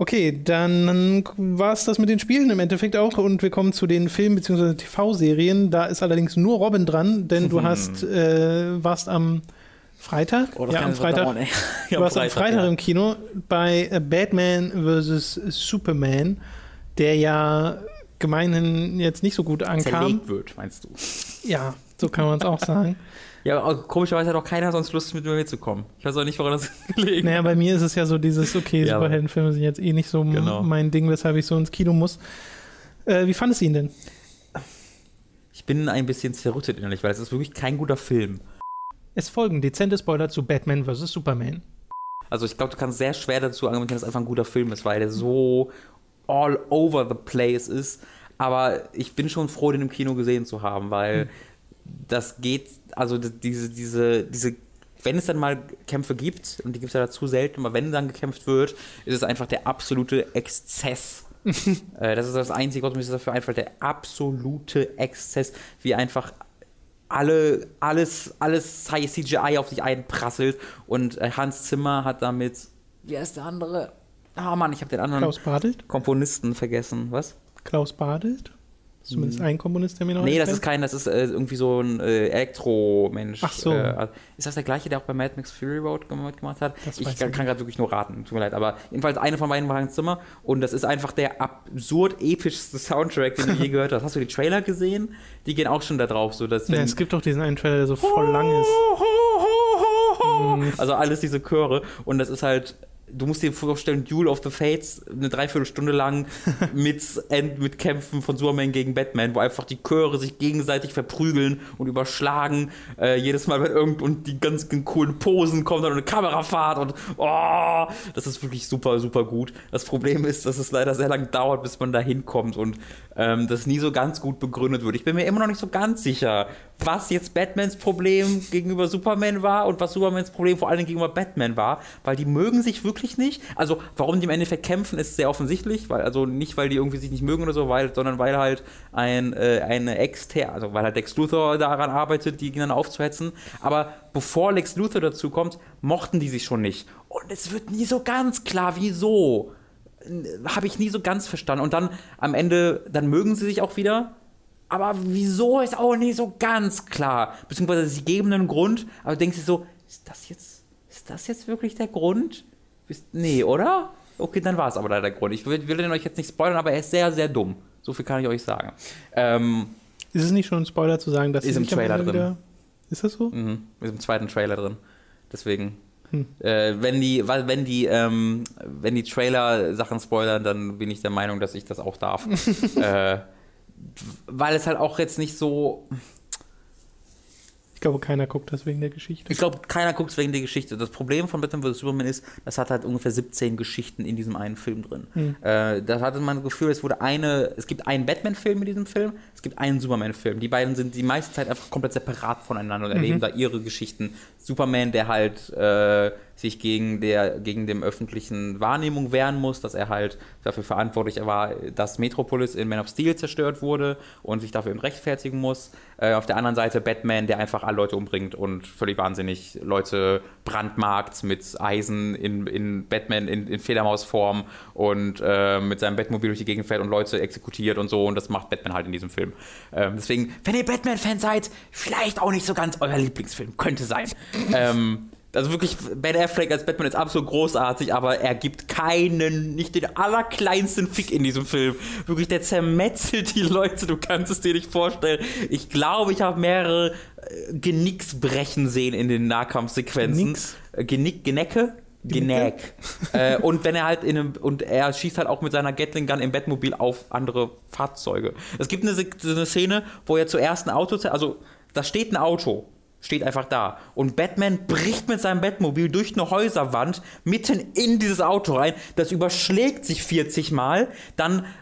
Okay, dann war es das mit den Spielen im Endeffekt auch und wir kommen zu den Film- bzw. TV-Serien. Da ist allerdings nur Robin dran, denn du Hm. hast, äh, warst am Freitag, Oh, ja, am Freitag, dauern, Ja, warst am Freitag ja. im Kino bei äh, Batman vs. Superman, der ja gemeinhin jetzt nicht so gut ankam. Zerlegt wird, meinst du? Ja, so kann man es auch sagen. Ja, aber komischerweise hat auch keiner sonst Lust, mit mir mitzukommen. Ich weiß auch nicht, woran das gelegen Naja, bei mir ist es ja so dieses, okay, Ja, Superheldenfilme sind jetzt eh nicht so Genau. mein Ding, weshalb ich so ins Kino muss. Äh, wie fandest du ihn denn? Ich bin ein bisschen zerrüttet innerlich, weil es ist wirklich kein guter Film. Es folgen dezente Spoiler zu Batman vs. Superman. Also ich glaube, du kannst sehr schwer dazu argumentieren, dass es einfach ein guter Film ist, weil der so all over the place ist. Aber ich bin schon froh, den im Kino gesehen zu haben, weil das geht, also diese, diese, diese, wenn es dann mal Kämpfe gibt, und die gibt es ja dazu selten, aber wenn dann gekämpft wird, ist es einfach der absolute Exzess. äh, das ist das Einzige, was mir dafür einfällt, der absolute Exzess, wie einfach alle, alles, alles CGI auf dich einprasselt und äh, Hans Zimmer hat damit, wie heißt der andere? Ah Mann, ich habe den anderen Klaus Badelt? Komponisten vergessen. Was? Klaus Badelt? Zumindest ein Komponist, der mir noch Nee, das ist kein, das ist äh, irgendwie so ein äh, Elektro-Mensch. Ach so. Äh, ist das der gleiche, der auch bei Mad Max Fury Road gem- gemacht hat? Das ich kann, kann gerade wirklich nur raten, tut mir leid. Aber jedenfalls eine von beiden war Hans Zimmer und das ist einfach der absurd epischste Soundtrack, den du je gehört hast. Hast du die Trailer gesehen? Die gehen auch schon da drauf, so dass Ja, wenn es gibt doch diesen einen Trailer, der so voll lang ist. Also alles diese Chöre und das ist halt, du musst dir vorstellen, Duel of the Fates, eine Dreiviertelstunde lang mit, End, mit Kämpfen von Superman gegen Batman, wo einfach die Chöre sich gegenseitig verprügeln und überschlagen. Äh, jedes Mal, wenn irgend und die ganzen coolen Posen kommen, dann eine Kamerafahrt und oh, das ist wirklich super, super gut. Das Problem ist, dass es leider sehr lange dauert, bis man da hinkommt und ähm, das nie so ganz gut begründet wird. Ich bin mir immer noch nicht so ganz sicher, was jetzt Batmans Problem gegenüber Superman war und was Supermans Problem vor allem gegenüber Batman war, weil die mögen sich wirklich nicht. Also, warum die im Endeffekt kämpfen, ist sehr offensichtlich, weil also nicht, weil die irgendwie sich nicht mögen oder so, weil, sondern weil halt ein äh, eine exter, also weil halt Lex Luthor daran arbeitet, die gegeneinander aufzuhetzen. Aber bevor Lex Luthor dazu kommt, mochten die sich schon nicht. Und es wird nie so ganz klar, wieso habe ich nie so ganz verstanden. Und dann am Ende, dann mögen sie sich auch wieder. Aber wieso ist auch nicht so ganz klar. Beziehungsweise sie geben einen Grund, aber du denkst dir so, ist das jetzt, ist das jetzt wirklich der Grund? Nee, oder? Okay, dann war es aber leider der Grund. Ich will, will den euch jetzt nicht spoilern, aber er ist sehr, sehr dumm. So viel kann ich euch sagen. Ähm, Ist es nicht schon ein Spoiler zu sagen, dass Ist im Trailer drin. wieder- Ist das so? Mhm. Ist im zweiten Trailer drin. Deswegen. Hm. Äh, wenn die, wenn die, ähm, wenn die Trailer Sachen spoilern, dann bin ich der Meinung, dass ich das auch darf. äh, weil es halt auch jetzt nicht so. Ich glaube, keiner guckt das wegen der Geschichte. Ich glaube, keiner guckt es wegen der Geschichte. Das Problem von Batman vs. Superman ist, das hat halt ungefähr 17 Geschichten in diesem einen Film drin. Hm. Äh, da hatte man das Gefühl, es wurde eine, es gibt einen Batman-Film in diesem Film, es gibt einen Superman-Film. Die beiden sind die meiste Zeit einfach komplett separat voneinander und erleben da ihre Geschichten. Superman, der halt äh, sich gegen, der, gegen dem öffentlichen Wahrnehmung wehren muss, dass er halt dafür verantwortlich war, dass Metropolis in Man of Steel zerstört wurde und sich dafür eben rechtfertigen muss. Äh, auf der anderen Seite Batman, der einfach alle Leute umbringt und völlig wahnsinnig Leute brandmarkt mit Eisen in, in Batman in, in Fledermausform und äh, mit seinem Batmobil durch die Gegend fährt und Leute exekutiert und so und das macht Batman halt in diesem Film. Ähm, deswegen, wenn ihr Batman-Fan seid, vielleicht auch nicht so ganz euer Lieblingsfilm, könnte sein. ähm, also wirklich, Ben Affleck als Batman ist absolut großartig, aber er gibt keinen, nicht den allerkleinsten Fick in diesem Film. Wirklich, der zermetzelt die Leute, du kannst es dir nicht vorstellen. Ich glaube, ich habe mehrere äh, Genicksbrechen sehen in den Nahkampfsequenzen. Genicks? Äh, Genick, Genecke? Geneck. äh, und wenn er halt in einem, und er schießt halt auch mit seiner Gatling Gun im Bettmobil auf andere Fahrzeuge. Es gibt eine, eine Szene, wo er zuerst ein Auto, also da steht ein Auto steht einfach da. Und Batman bricht mit seinem Batmobil durch eine Häuserwand mitten in dieses Auto rein. Das überschlägt sich 40 Mal. Dann.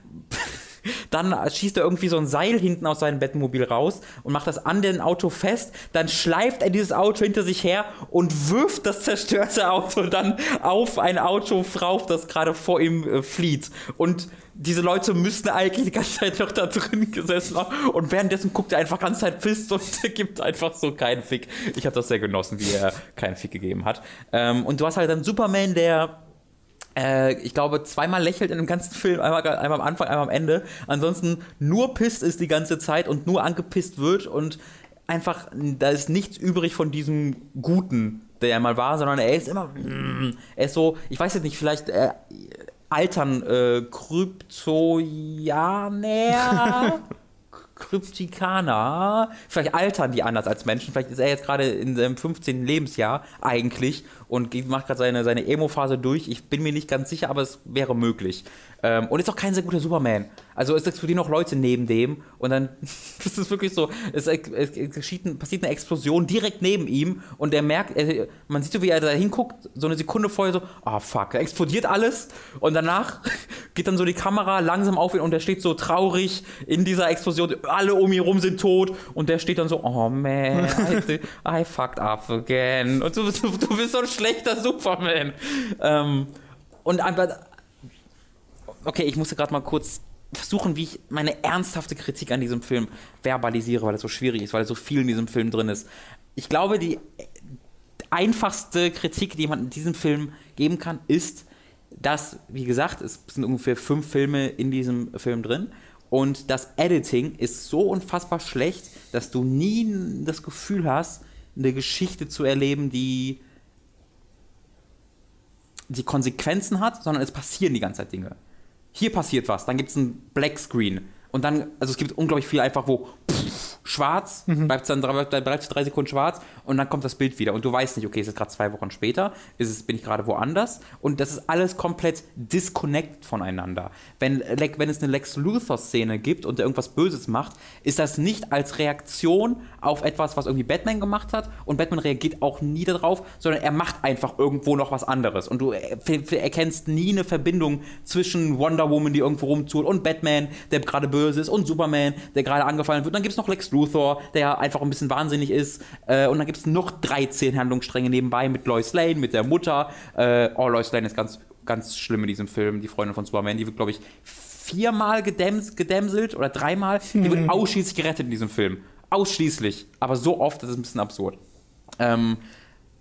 Dann schießt er irgendwie so ein Seil hinten aus seinem Bettmobil raus und macht das an dem Auto fest. Dann schleift er dieses Auto hinter sich her und wirft das zerstörte Auto dann auf ein Auto rauf, das gerade vor ihm äh, flieht. Und diese Leute müssten eigentlich die ganze Zeit noch da drin gesessen haben. Und währenddessen guckt er einfach ganz Zeit pisst und gibt einfach so keinen Fick. Ich habe das sehr genossen, wie er keinen Fick gegeben hat. Ähm, und du hast halt dann Superman, der äh, ich glaube, zweimal lächelt in dem ganzen Film, einmal, einmal am Anfang, einmal am Ende. Ansonsten nur pisst ist die ganze Zeit und nur angepisst wird und einfach, da ist nichts übrig von diesem Guten, der er mal war, sondern er ist immer, mm, er ist so, ich weiß jetzt nicht, vielleicht, äh, altern äh, Kryptojaner. Kryptikaner, vielleicht altern die anders als Menschen, vielleicht ist er jetzt gerade in seinem 15. Lebensjahr eigentlich und macht gerade seine, seine Emo-Phase durch. Ich bin mir nicht ganz sicher, aber es wäre möglich. Ähm, und ist auch kein sehr guter Superman. Also es explodieren noch Leute neben dem und dann ist es wirklich so, es, es geschieht, passiert eine Explosion direkt neben ihm und er merkt, er, man sieht so, wie er da hinguckt, so eine Sekunde vorher so, ah oh, fuck, da explodiert alles und danach geht dann so die Kamera langsam auf ihn und er steht so traurig in dieser Explosion, alle um ihn rum sind tot und der steht dann so, oh man, I, I fucked up again und du, du, du bist so ein schlechter Superman. Ähm, und einfach okay, ich musste gerade mal kurz versuchen, wie ich meine ernsthafte Kritik an diesem Film verbalisiere, weil es so schwierig ist, weil so viel in diesem Film drin ist. Ich glaube, die einfachste Kritik, die man in diesem Film geben kann, ist, dass, wie gesagt, es sind ungefähr fünf Filme in diesem Film drin und das Editing ist so unfassbar schlecht, dass du nie das Gefühl hast, eine Geschichte zu erleben, die die Konsequenzen hat, sondern es passieren die ganze Zeit Dinge hier passiert was, dann gibt es einen Black Screen. Und dann, also es gibt unglaublich viel einfach, wo schwarz, mhm. bleibt dann drei, bleibt drei Sekunden schwarz und dann kommt das Bild wieder. Und du weißt nicht, okay, ist es gerade zwei Wochen später, ist es, bin ich gerade woanders? Und das ist alles komplett disconnect voneinander. Wenn, wenn es eine Lex Luthor-Szene gibt und er irgendwas Böses macht, ist das nicht als Reaktion auf etwas, was irgendwie Batman gemacht hat und Batman reagiert auch nie darauf, sondern er macht einfach irgendwo noch was anderes. Und du erkennst nie eine Verbindung zwischen Wonder Woman, die irgendwo rumtut, und Batman, der gerade böse ist, und Superman, der gerade angefallen wird. Und dann gibt es noch Lex Luthor, der einfach ein bisschen wahnsinnig ist. Äh, und dann gibt es noch 13 Handlungsstränge nebenbei mit Lois Lane, mit der Mutter. Äh, oh, Lois Lane ist ganz, ganz schlimm in diesem Film, die Freundin von Superman. Die wird, glaube ich, viermal gedäms gedämselt oder dreimal. Die wird ausschließlich gerettet in diesem Film. Ausschließlich. Aber so oft, das ist ein bisschen absurd. Ähm,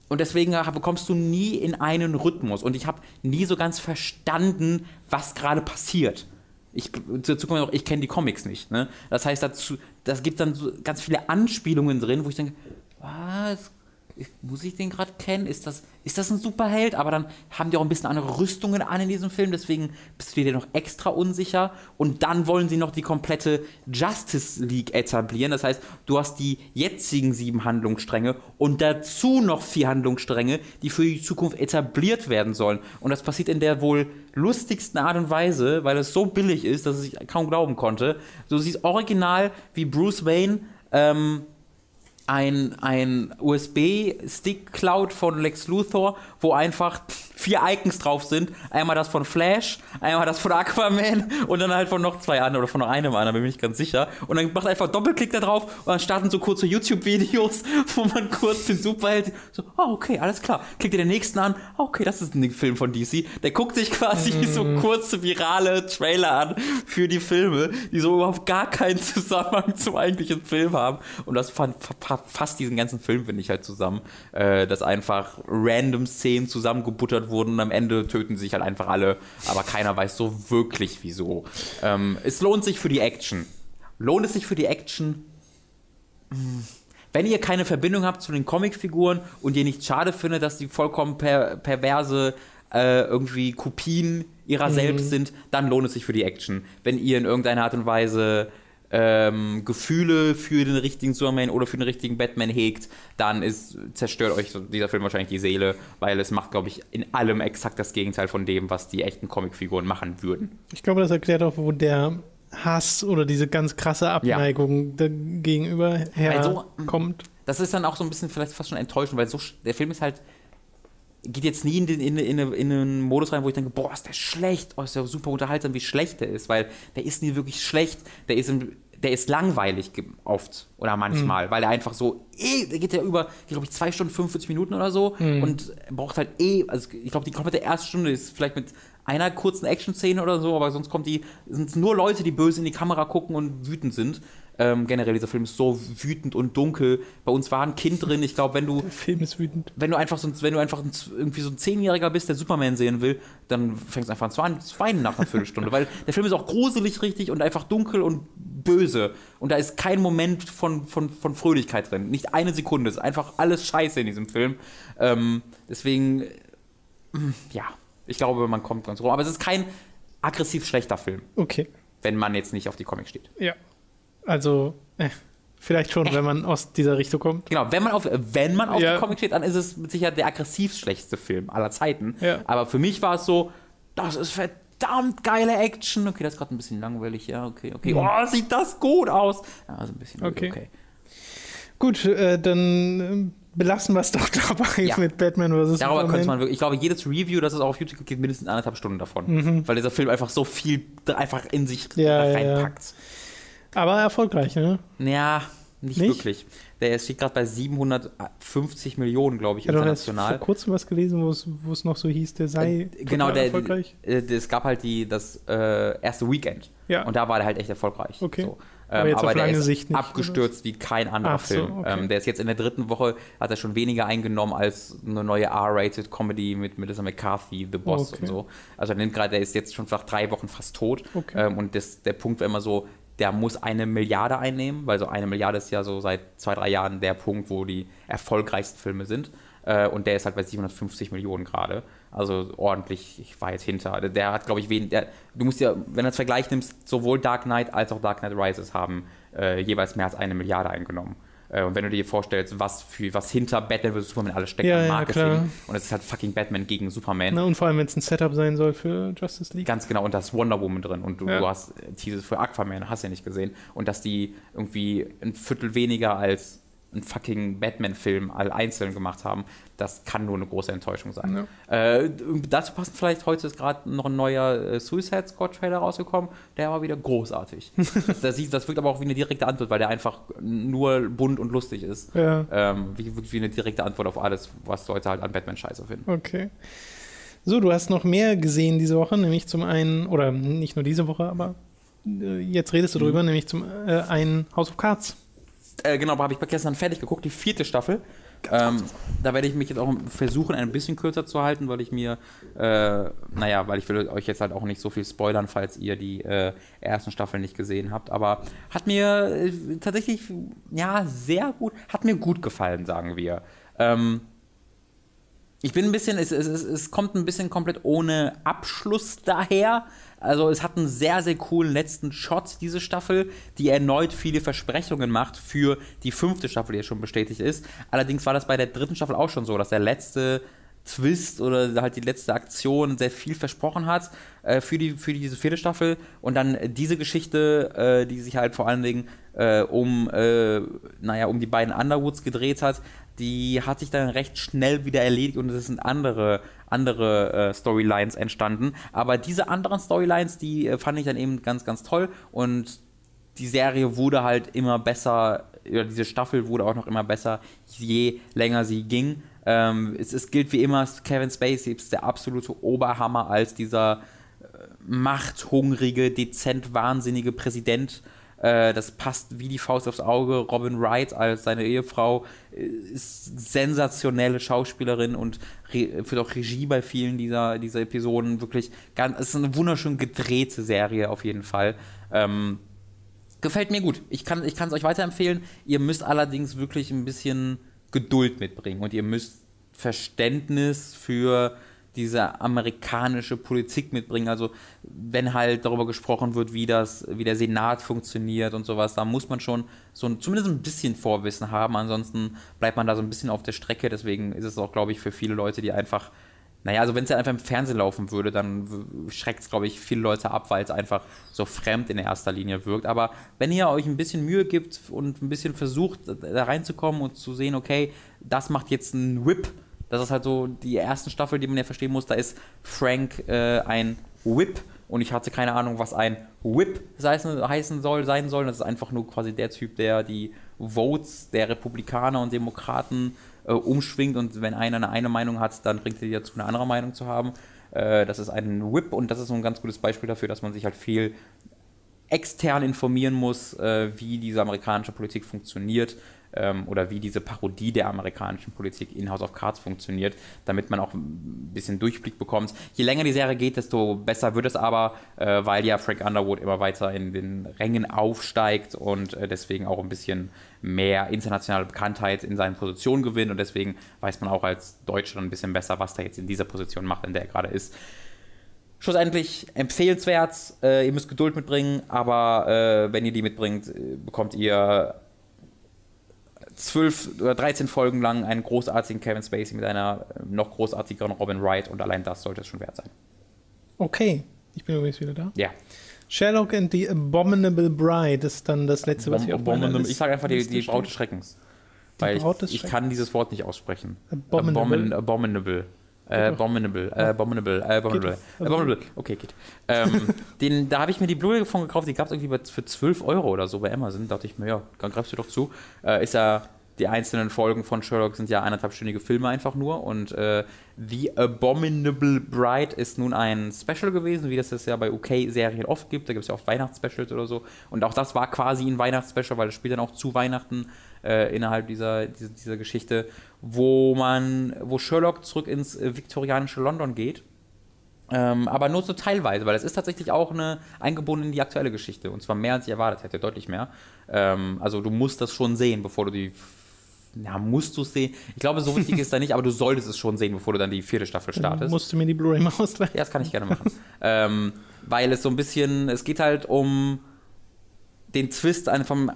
und deswegen bekommst du nie in einen Rhythmus. Und ich habe nie so ganz verstanden, was gerade passiert. Ich, dazu kommt noch, ich kenne die Comics nicht. Ne? Das heißt, dazu, das gibt dann so ganz viele Anspielungen drin, wo ich denke, was? Muss ich den gerade kennen? Ist das, ist das ein Superheld? Aber dann haben die auch ein bisschen andere Rüstungen an in diesem Film, deswegen bist du dir noch extra unsicher. Und dann wollen sie noch die komplette Justice League etablieren. Das heißt, du hast die jetzigen sieben Handlungsstränge und dazu noch vier Handlungsstränge, die für die Zukunft etabliert werden sollen. Und das passiert in der wohl lustigsten Art und Weise, weil es so billig ist, dass ich kaum glauben konnte. Du siehst original, wie Bruce Wayne ähm, ein, ein USB-Stick klaut von Lex Luthor, wo einfach vier Icons drauf sind. Einmal das von Flash, einmal das von Aquaman und dann halt von noch zwei anderen oder von noch einem anderen, bin ich ganz sicher. Und dann macht er einfach Doppelklick da drauf und dann starten so kurze YouTube-Videos, wo man kurz den Superheld so, oh, okay, alles klar. Klickt ihr den nächsten an, oh, okay, das ist ein Film von DC. Der guckt sich quasi mm. so kurze virale Trailer an für die Filme, die so überhaupt gar keinen Zusammenhang zum eigentlichen Film haben. Und das fand, fasst diesen ganzen Film, finde ich, halt zusammen. Äh, dass einfach random Szenen zusammengebuttert wurden und am Ende töten sich halt einfach alle, aber keiner weiß so wirklich wieso. Ähm, es lohnt sich für die Action. Lohnt es sich für die Action? Hm. Wenn ihr keine Verbindung habt zu den Comicfiguren und ihr nicht schade findet, dass die vollkommen per perverse äh, irgendwie Kopien ihrer mhm. selbst sind, dann lohnt es sich für die Action. Wenn ihr in irgendeiner Art und Weise ähm, Gefühle für den richtigen Superman oder für den richtigen Batman hegt, dann ist, zerstört euch dieser Film wahrscheinlich die Seele, weil es macht, glaube ich, in allem exakt das Gegenteil von dem, was die echten Comicfiguren machen würden. Ich glaube, das erklärt auch, wo der Hass oder diese ganz krasse Abneigung ja. gegenüber herkommt. Also, das ist dann auch so ein bisschen vielleicht fast schon enttäuschend, weil so, der Film ist halt geht jetzt nie in, den, in, in, in, einen Modus rein, wo ich denke, boah, ist der schlecht, oh, ist der super unterhaltsam, wie schlecht der ist, weil der ist nie wirklich schlecht, der ist, im, der ist langweilig oft oder manchmal, mhm. weil er einfach so, eh, der geht ja über, glaube ich, zwei Stunden, 45 Minuten oder so mhm. und braucht halt eh, also ich glaube, die komplette erste Stunde ist vielleicht mit einer kurzen Action-Szene oder so, aber sonst kommt die, sind es nur Leute, die böse in die Kamera gucken und wütend sind. Ähm, generell, dieser Film ist so wütend und dunkel. Bei uns war ein Kind drin. Ich glaube, wenn du. Der Film ist wütend. Wenn du einfach so, wenn du einfach ein, irgendwie so ein Zehnjähriger bist, der Superman sehen will, dann fängst du einfach an zu weinen nach einer Viertelstunde. weil der Film ist auch gruselig richtig und einfach dunkel und böse. Und da ist kein Moment von, von, von Fröhlichkeit drin. Nicht eine Sekunde. Es ist einfach alles scheiße in diesem Film. Ähm, deswegen, ja, ich glaube, man kommt ganz rum. Aber es ist kein aggressiv schlechter Film. Okay. Wenn man jetzt nicht auf die Comics steht. Ja. Also, äh, vielleicht schon, äh. wenn man aus dieser Richtung kommt. Genau, wenn man auf, wenn man auf ja. die Comics steht, dann ist es mit Sicherheit der aggressiv schlechteste Film aller Zeiten. Ja. Aber für mich war es so, das ist verdammt geile Action. Okay, das ist gerade ein bisschen langweilig, ja, okay, okay. Mhm. Oh, sieht das gut aus. Ja, also ein bisschen okay. okay. Gut, äh, dann äh, belassen wir es doch dabei ja. mit Batman vs. Darüber könnte man wirklich, ich glaube, jedes Review, das es auch auf YouTube gibt, geht mindestens anderthalb Stunden davon. Mhm. Weil dieser Film einfach so viel einfach in sich ja, reinpackt. Ja. Aber erfolgreich, ne? Ja, nicht, nicht? wirklich. Der steht gerade bei 750 Millionen, glaube ich, ja, international. Ich habe vor kurzem was gelesen, wo es noch so hieß, der sei äh, genau, der, erfolgreich. Äh, es gab halt die, das äh, erste Weekend. Ja. Und da war der halt echt erfolgreich. Okay. So. Aber, ähm, aber der ist Sicht nicht, abgestürzt wie kein anderer so, Film. Okay. Ähm, der ist jetzt in der dritten Woche, hat er schon weniger eingenommen als eine neue R-rated Comedy mit Melissa McCarthy, The Boss okay. und so. Also er nimmt gerade, der ist jetzt schon nach drei Wochen fast tot. Okay. Ähm, und das, der Punkt war immer so, der muss eine Milliarde einnehmen, weil so eine Milliarde ist ja so seit zwei, drei Jahren der Punkt, wo die erfolgreichsten Filme sind. Äh, und der ist halt bei 750 Millionen gerade. Also ordentlich, ich war jetzt hinter. Der hat, glaube ich, wen, der, du musst ja, wenn du das Vergleich nimmst, sowohl Dark Knight als auch Dark Knight Rises haben äh, jeweils mehr als eine Milliarde eingenommen. Äh, und wenn du dir vorstellst, was, für, was hinter Batman vs. Superman alles steckt ja, an Marketing, ja, und es ist halt fucking Batman gegen Superman. Na, und vor allem, wenn es ein Setup sein soll für Justice League. Ganz genau, und da ist Wonder Woman drin und du, ja. du hast Teases für Aquaman, hast ja nicht gesehen. Und dass die irgendwie ein Viertel weniger als einen fucking Batman-Film all einzeln gemacht haben, das kann nur eine große Enttäuschung sein. Ja. Äh, dazu passt vielleicht, heute ist gerade noch ein neuer äh, Suicide Squad-Trailer rausgekommen, der war wieder großartig. das, das, das, wirkt aber auch wie eine direkte Antwort, weil der einfach nur bunt und lustig ist. Ja. Ähm, wie, wie eine direkte Antwort auf alles, was Leute halt an Batman scheiße finden. Okay. So, du hast noch mehr gesehen diese Woche, nämlich zum einen, oder nicht nur diese Woche, aber äh, jetzt redest du drüber, mhm. nämlich zum äh, einen House of Cards. Äh, genau, habe ich gestern fertig geguckt, die vierte Staffel. Ähm, da werde ich mich jetzt auch versuchen, ein bisschen kürzer zu halten, weil ich mir, äh, naja, weil ich will euch jetzt halt auch nicht so viel spoilern, falls ihr die äh, ersten Staffeln nicht gesehen habt. Aber hat mir äh, tatsächlich, ja, sehr gut, hat mir gut gefallen, sagen wir. Ähm, ich bin ein bisschen, es, es, es kommt ein bisschen komplett ohne Abschluss daher. Also es hat einen sehr, sehr coolen letzten Shot, diese Staffel, die erneut viele Versprechungen macht für die fünfte Staffel, die ja schon bestätigt ist. Allerdings war das bei der dritten Staffel auch schon so, dass der letzte Twist oder halt die letzte Aktion sehr viel versprochen hat äh, für, die, für diese vierte Staffel. Und dann diese Geschichte, äh, die sich halt vor allen Dingen äh, um, äh, naja, um die beiden Underwoods gedreht hat, die hat sich dann recht schnell wieder erledigt und es sind andere, andere äh, Storylines entstanden. Aber diese anderen Storylines, die äh, fand ich dann eben ganz, ganz toll und die Serie wurde halt immer besser, oder diese Staffel wurde auch noch immer besser, je länger sie ging. Ähm, es, es, gilt wie immer, Kevin Spacey ist der absolute Oberhammer als dieser äh, machthungrige, dezent wahnsinnige Präsident. Äh, das passt wie die Faust aufs Auge. Robin Wright als seine Ehefrau äh, ist sensationelle Schauspielerin und führt auch Regie bei vielen dieser, dieser Episoden. Wirklich ganz, es ist eine wunderschön gedrehte Serie auf jeden Fall. Ähm, gefällt mir gut. Ich kann es euch weiterempfehlen. Ihr müsst allerdings wirklich ein bisschen Geduld mitbringen und ihr müsst Verständnis für diese amerikanische Politik mitbringen. Also wenn halt darüber gesprochen wird, wie das, wie der Senat funktioniert und sowas, da muss man schon so ein, zumindest ein bisschen Vorwissen haben. Ansonsten bleibt man da so ein bisschen auf der Strecke. Deswegen ist es auch, glaube ich, für viele Leute, die einfach naja, also wenn es ja einfach im Fernsehen laufen würde, dann schreckt es, glaube ich, viele Leute ab, weil es einfach so fremd in erster Linie wirkt. Aber wenn ihr euch ein bisschen Mühe gibt und ein bisschen versucht, da reinzukommen und zu sehen, okay, das macht jetzt ein Whip, das ist halt so die erste Staffel, die man ja verstehen muss, da ist Frank äh, ein Whip und ich hatte keine Ahnung, was ein Whip heißen, soll, sein soll. Das ist einfach nur quasi der Typ, der die Votes der Republikaner und Demokraten äh, umschwingt und wenn einer eine, Meinung hat, dann bringt er die dazu, eine andere Meinung zu haben. Äh, das ist ein Whip und das ist so ein ganz gutes Beispiel dafür, dass man sich halt viel extern informieren muss, äh, wie diese amerikanische Politik funktioniert ähm, oder wie diese Parodie der amerikanischen Politik in House of Cards funktioniert, damit man auch ein bisschen Durchblick bekommt. Je länger die Serie geht, desto besser wird es aber, äh, weil ja Frank Underwood immer weiter in den Rängen aufsteigt und äh, deswegen auch ein bisschen mehr internationale Bekanntheit in seinen Positionen gewinnt und deswegen weiß man auch als Deutscher ein bisschen besser, was er jetzt in dieser Position macht, in der er gerade ist. Schlussendlich empfehlenswert, äh, ihr müsst Geduld mitbringen, aber äh, wenn ihr die mitbringt, äh, bekommt ihr zwölf oder 13 Folgen lang einen großartigen Kevin Spacey mit einer äh, noch großartigeren Robin Wright und allein das sollte es schon wert sein. Okay, ich bin übrigens wieder da. Ja. Sherlock and the Abominable Bride ist dann das letzte, was ich auf meiner Ich sage einfach die, die Braut des Schreckens. Weil ich, ich, kann dieses Wort nicht aussprechen. Abominable. Abominable. Äh, abominable, äh, abominable, äh, abominable, abominable. Okay, geht. Ähm, den, da habe ich mir die Blu-ray von gekauft, die gab es irgendwie für 12 Euro oder so bei Amazon. Da dachte ich mir, ja, dann greifst du doch zu. Äh, ist ja, die einzelnen Folgen von Sherlock sind ja eineinhalbstündige Filme einfach nur. Und äh, The Abominable Bride ist nun ein Special gewesen, wie das es ja bei UK-Serien oft gibt. Da gibt es ja oft Weihnachtsspecials oder so. Und auch das war quasi ein Weihnachtsspecial, weil es spielt dann auch zu Weihnachten äh, innerhalb dieser, dieser, dieser, Geschichte, wo man, wo Sherlock zurück ins äh, viktorianische London geht. Ähm, aber nur so teilweise, weil es ist tatsächlich auch eine eingebunden in die aktuelle Geschichte. Und zwar mehr als ich erwartet hätte, deutlich mehr. Ähm, also du musst das schon sehen, bevor du die ja, musst du es sehen. Ich glaube, so wichtig ist da nicht, aber du solltest es schon sehen, bevor du dann die vierte Staffel startest. Dann musst du mir die Blu-ray mal ausleihen? Ja, das kann ich gerne machen. ähm, weil es so ein bisschen, es geht halt um den Twist vom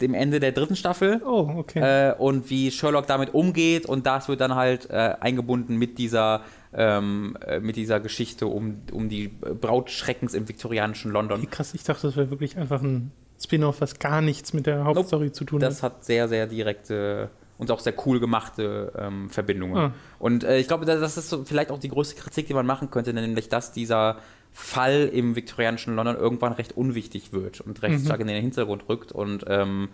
dem Ende der dritten Staffel. Oh, okay. Äh, und wie Sherlock damit umgeht und das wird dann halt äh, eingebunden mit dieser ähm, äh, mit dieser Geschichte um, um die Braut Schreckens im viktorianischen London. Wie krass, ich dachte, das wäre wirklich einfach ein Spin-off, was gar nichts mit der Hauptstory nope, zu tun hat. Das hat sehr, sehr direkte und auch sehr cool gemachte ähm, Verbindungen. Ah. Und äh, ich glaube, das ist so vielleicht auch die größte Kritik, die man machen könnte, nämlich dass dieser Fall im viktorianischen London irgendwann recht unwichtig wird und recht mhm. stark in den Hintergrund rückt und ähm,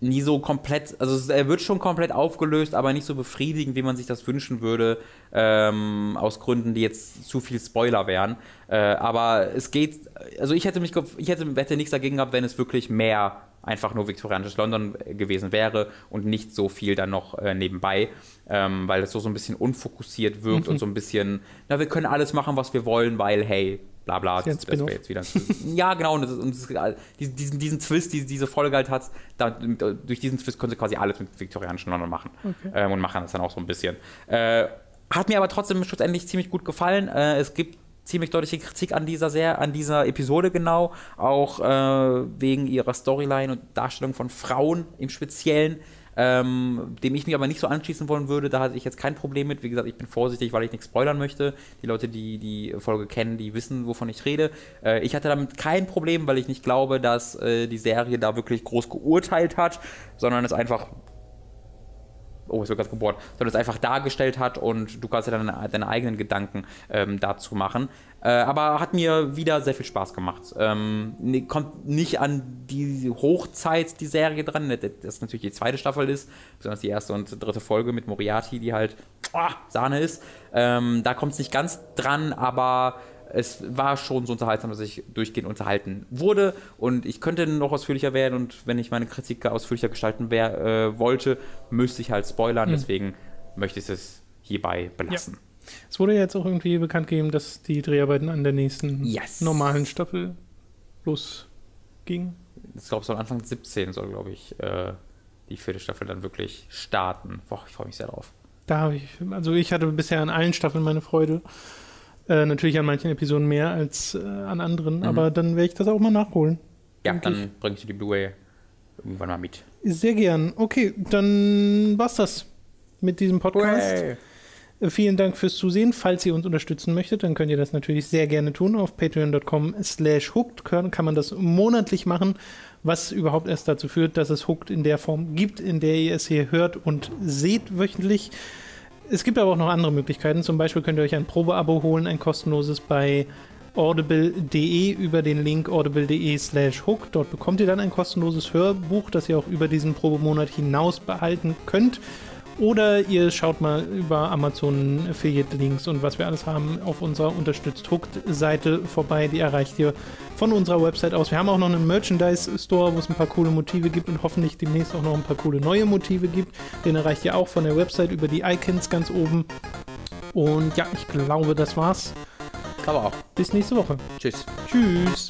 nie so komplett, also er wird schon komplett aufgelöst, aber nicht so befriedigend, wie man sich das wünschen würde, ähm, aus Gründen, die jetzt zu viel Spoiler wären. Äh, aber es geht, also ich hätte mich, ich hätte, hätte nichts dagegen gehabt, wenn es wirklich mehr einfach nur viktorianisches London gewesen wäre und nicht so viel dann noch äh, nebenbei, ähm, weil es so, so ein bisschen unfokussiert wirkt mhm. und so ein bisschen, na, wir können alles machen, was wir wollen, weil, hey, bla bla, das, das wäre jetzt wieder. ja, genau, und, das, und das, diesen, diesen Twist, die diese Folge halt hat, da, durch diesen Twist können sie quasi alles mit viktorianischen London machen okay. ähm, und machen das dann auch so ein bisschen. Äh, hat mir aber trotzdem schlussendlich ziemlich gut gefallen. Äh, es gibt ziemlich deutliche Kritik an dieser Serie, an dieser Episode genau, auch äh, wegen ihrer Storyline und Darstellung von Frauen im Speziellen. Ähm, dem ich mich aber nicht so anschließen wollen würde. Da hatte ich jetzt kein Problem mit. Wie gesagt, ich bin vorsichtig, weil ich nichts spoilern möchte. Die Leute, die die Folge kennen, die wissen, wovon ich rede. Äh, ich hatte damit kein Problem, weil ich nicht glaube, dass äh, die Serie da wirklich groß geurteilt hat, sondern es einfach oh, es wird gerade gebohrt, sondern es einfach dargestellt hat und du kannst ja dann deine, deine eigenen Gedanken ähm, dazu machen. Äh, aber hat mir wieder sehr viel Spaß gemacht. Ähm, kommt nicht an die Hochzeit die Serie dran, ne, das natürlich die zweite Staffel ist, besonders die erste und dritte Folge mit Moriarty, die halt oh, Sahne ist. Ähm, da kommt es nicht ganz dran, aber es war schon so unterhaltsam, dass ich durchgehend unterhalten wurde. Und ich könnte noch ausführlicher werden und wenn ich meine Kritik ausführlicher gestalten wär, äh, wollte, müsste ich halt spoilern. Mhm. Deswegen möchte ich es hierbei belassen. Ja. Es wurde ja jetzt auch irgendwie bekannt gegeben, dass die Dreharbeiten an der nächsten yes. normalen Staffel losgingen. Ich glaube, soll Anfang 17 soll, glaube ich, äh, die vierte Staffel dann wirklich starten. Boah, ich freue mich sehr drauf. Da habe ich, also ich hatte bisher an allen Staffeln meine Freude. Äh, natürlich an manchen Episoden mehr als äh, an anderen, mhm. aber dann werde ich das auch mal nachholen. Ja, dann bringe ich die Blu-ray irgendwann mal mit. Sehr gern. Okay, dann war's das mit diesem Podcast. Hey. Äh, vielen Dank fürs Zusehen. Falls ihr uns unterstützen möchtet, dann könnt ihr das natürlich sehr gerne tun. Auf patreon.com slash hooked kann man das monatlich machen, was überhaupt erst dazu führt, dass es hooked in der Form gibt, in der ihr es hier hört und seht wöchentlich. Es gibt aber auch noch andere Möglichkeiten. Zum Beispiel könnt ihr euch ein Probeabo holen, ein kostenloses bei audible.de über den Link audible.de slash hook. Dort bekommt ihr dann ein kostenloses Hörbuch, das ihr auch über diesen Probemonat hinaus behalten könnt. Oder ihr schaut mal über Amazon Affiliate-Links und was wir alles haben auf unserer Unterstützt Hooked-Seite vorbei. Die erreicht ihr von unserer Website aus. Wir haben auch noch einen Merchandise-Store, wo es ein paar coole Motive gibt und hoffentlich demnächst auch noch ein paar coole neue Motive gibt. Den erreicht ihr auch von der Website über die Icons ganz oben. Und ja, ich glaube, das war's. Aber auch. Bis nächste Woche. Tschüss. Tschüss.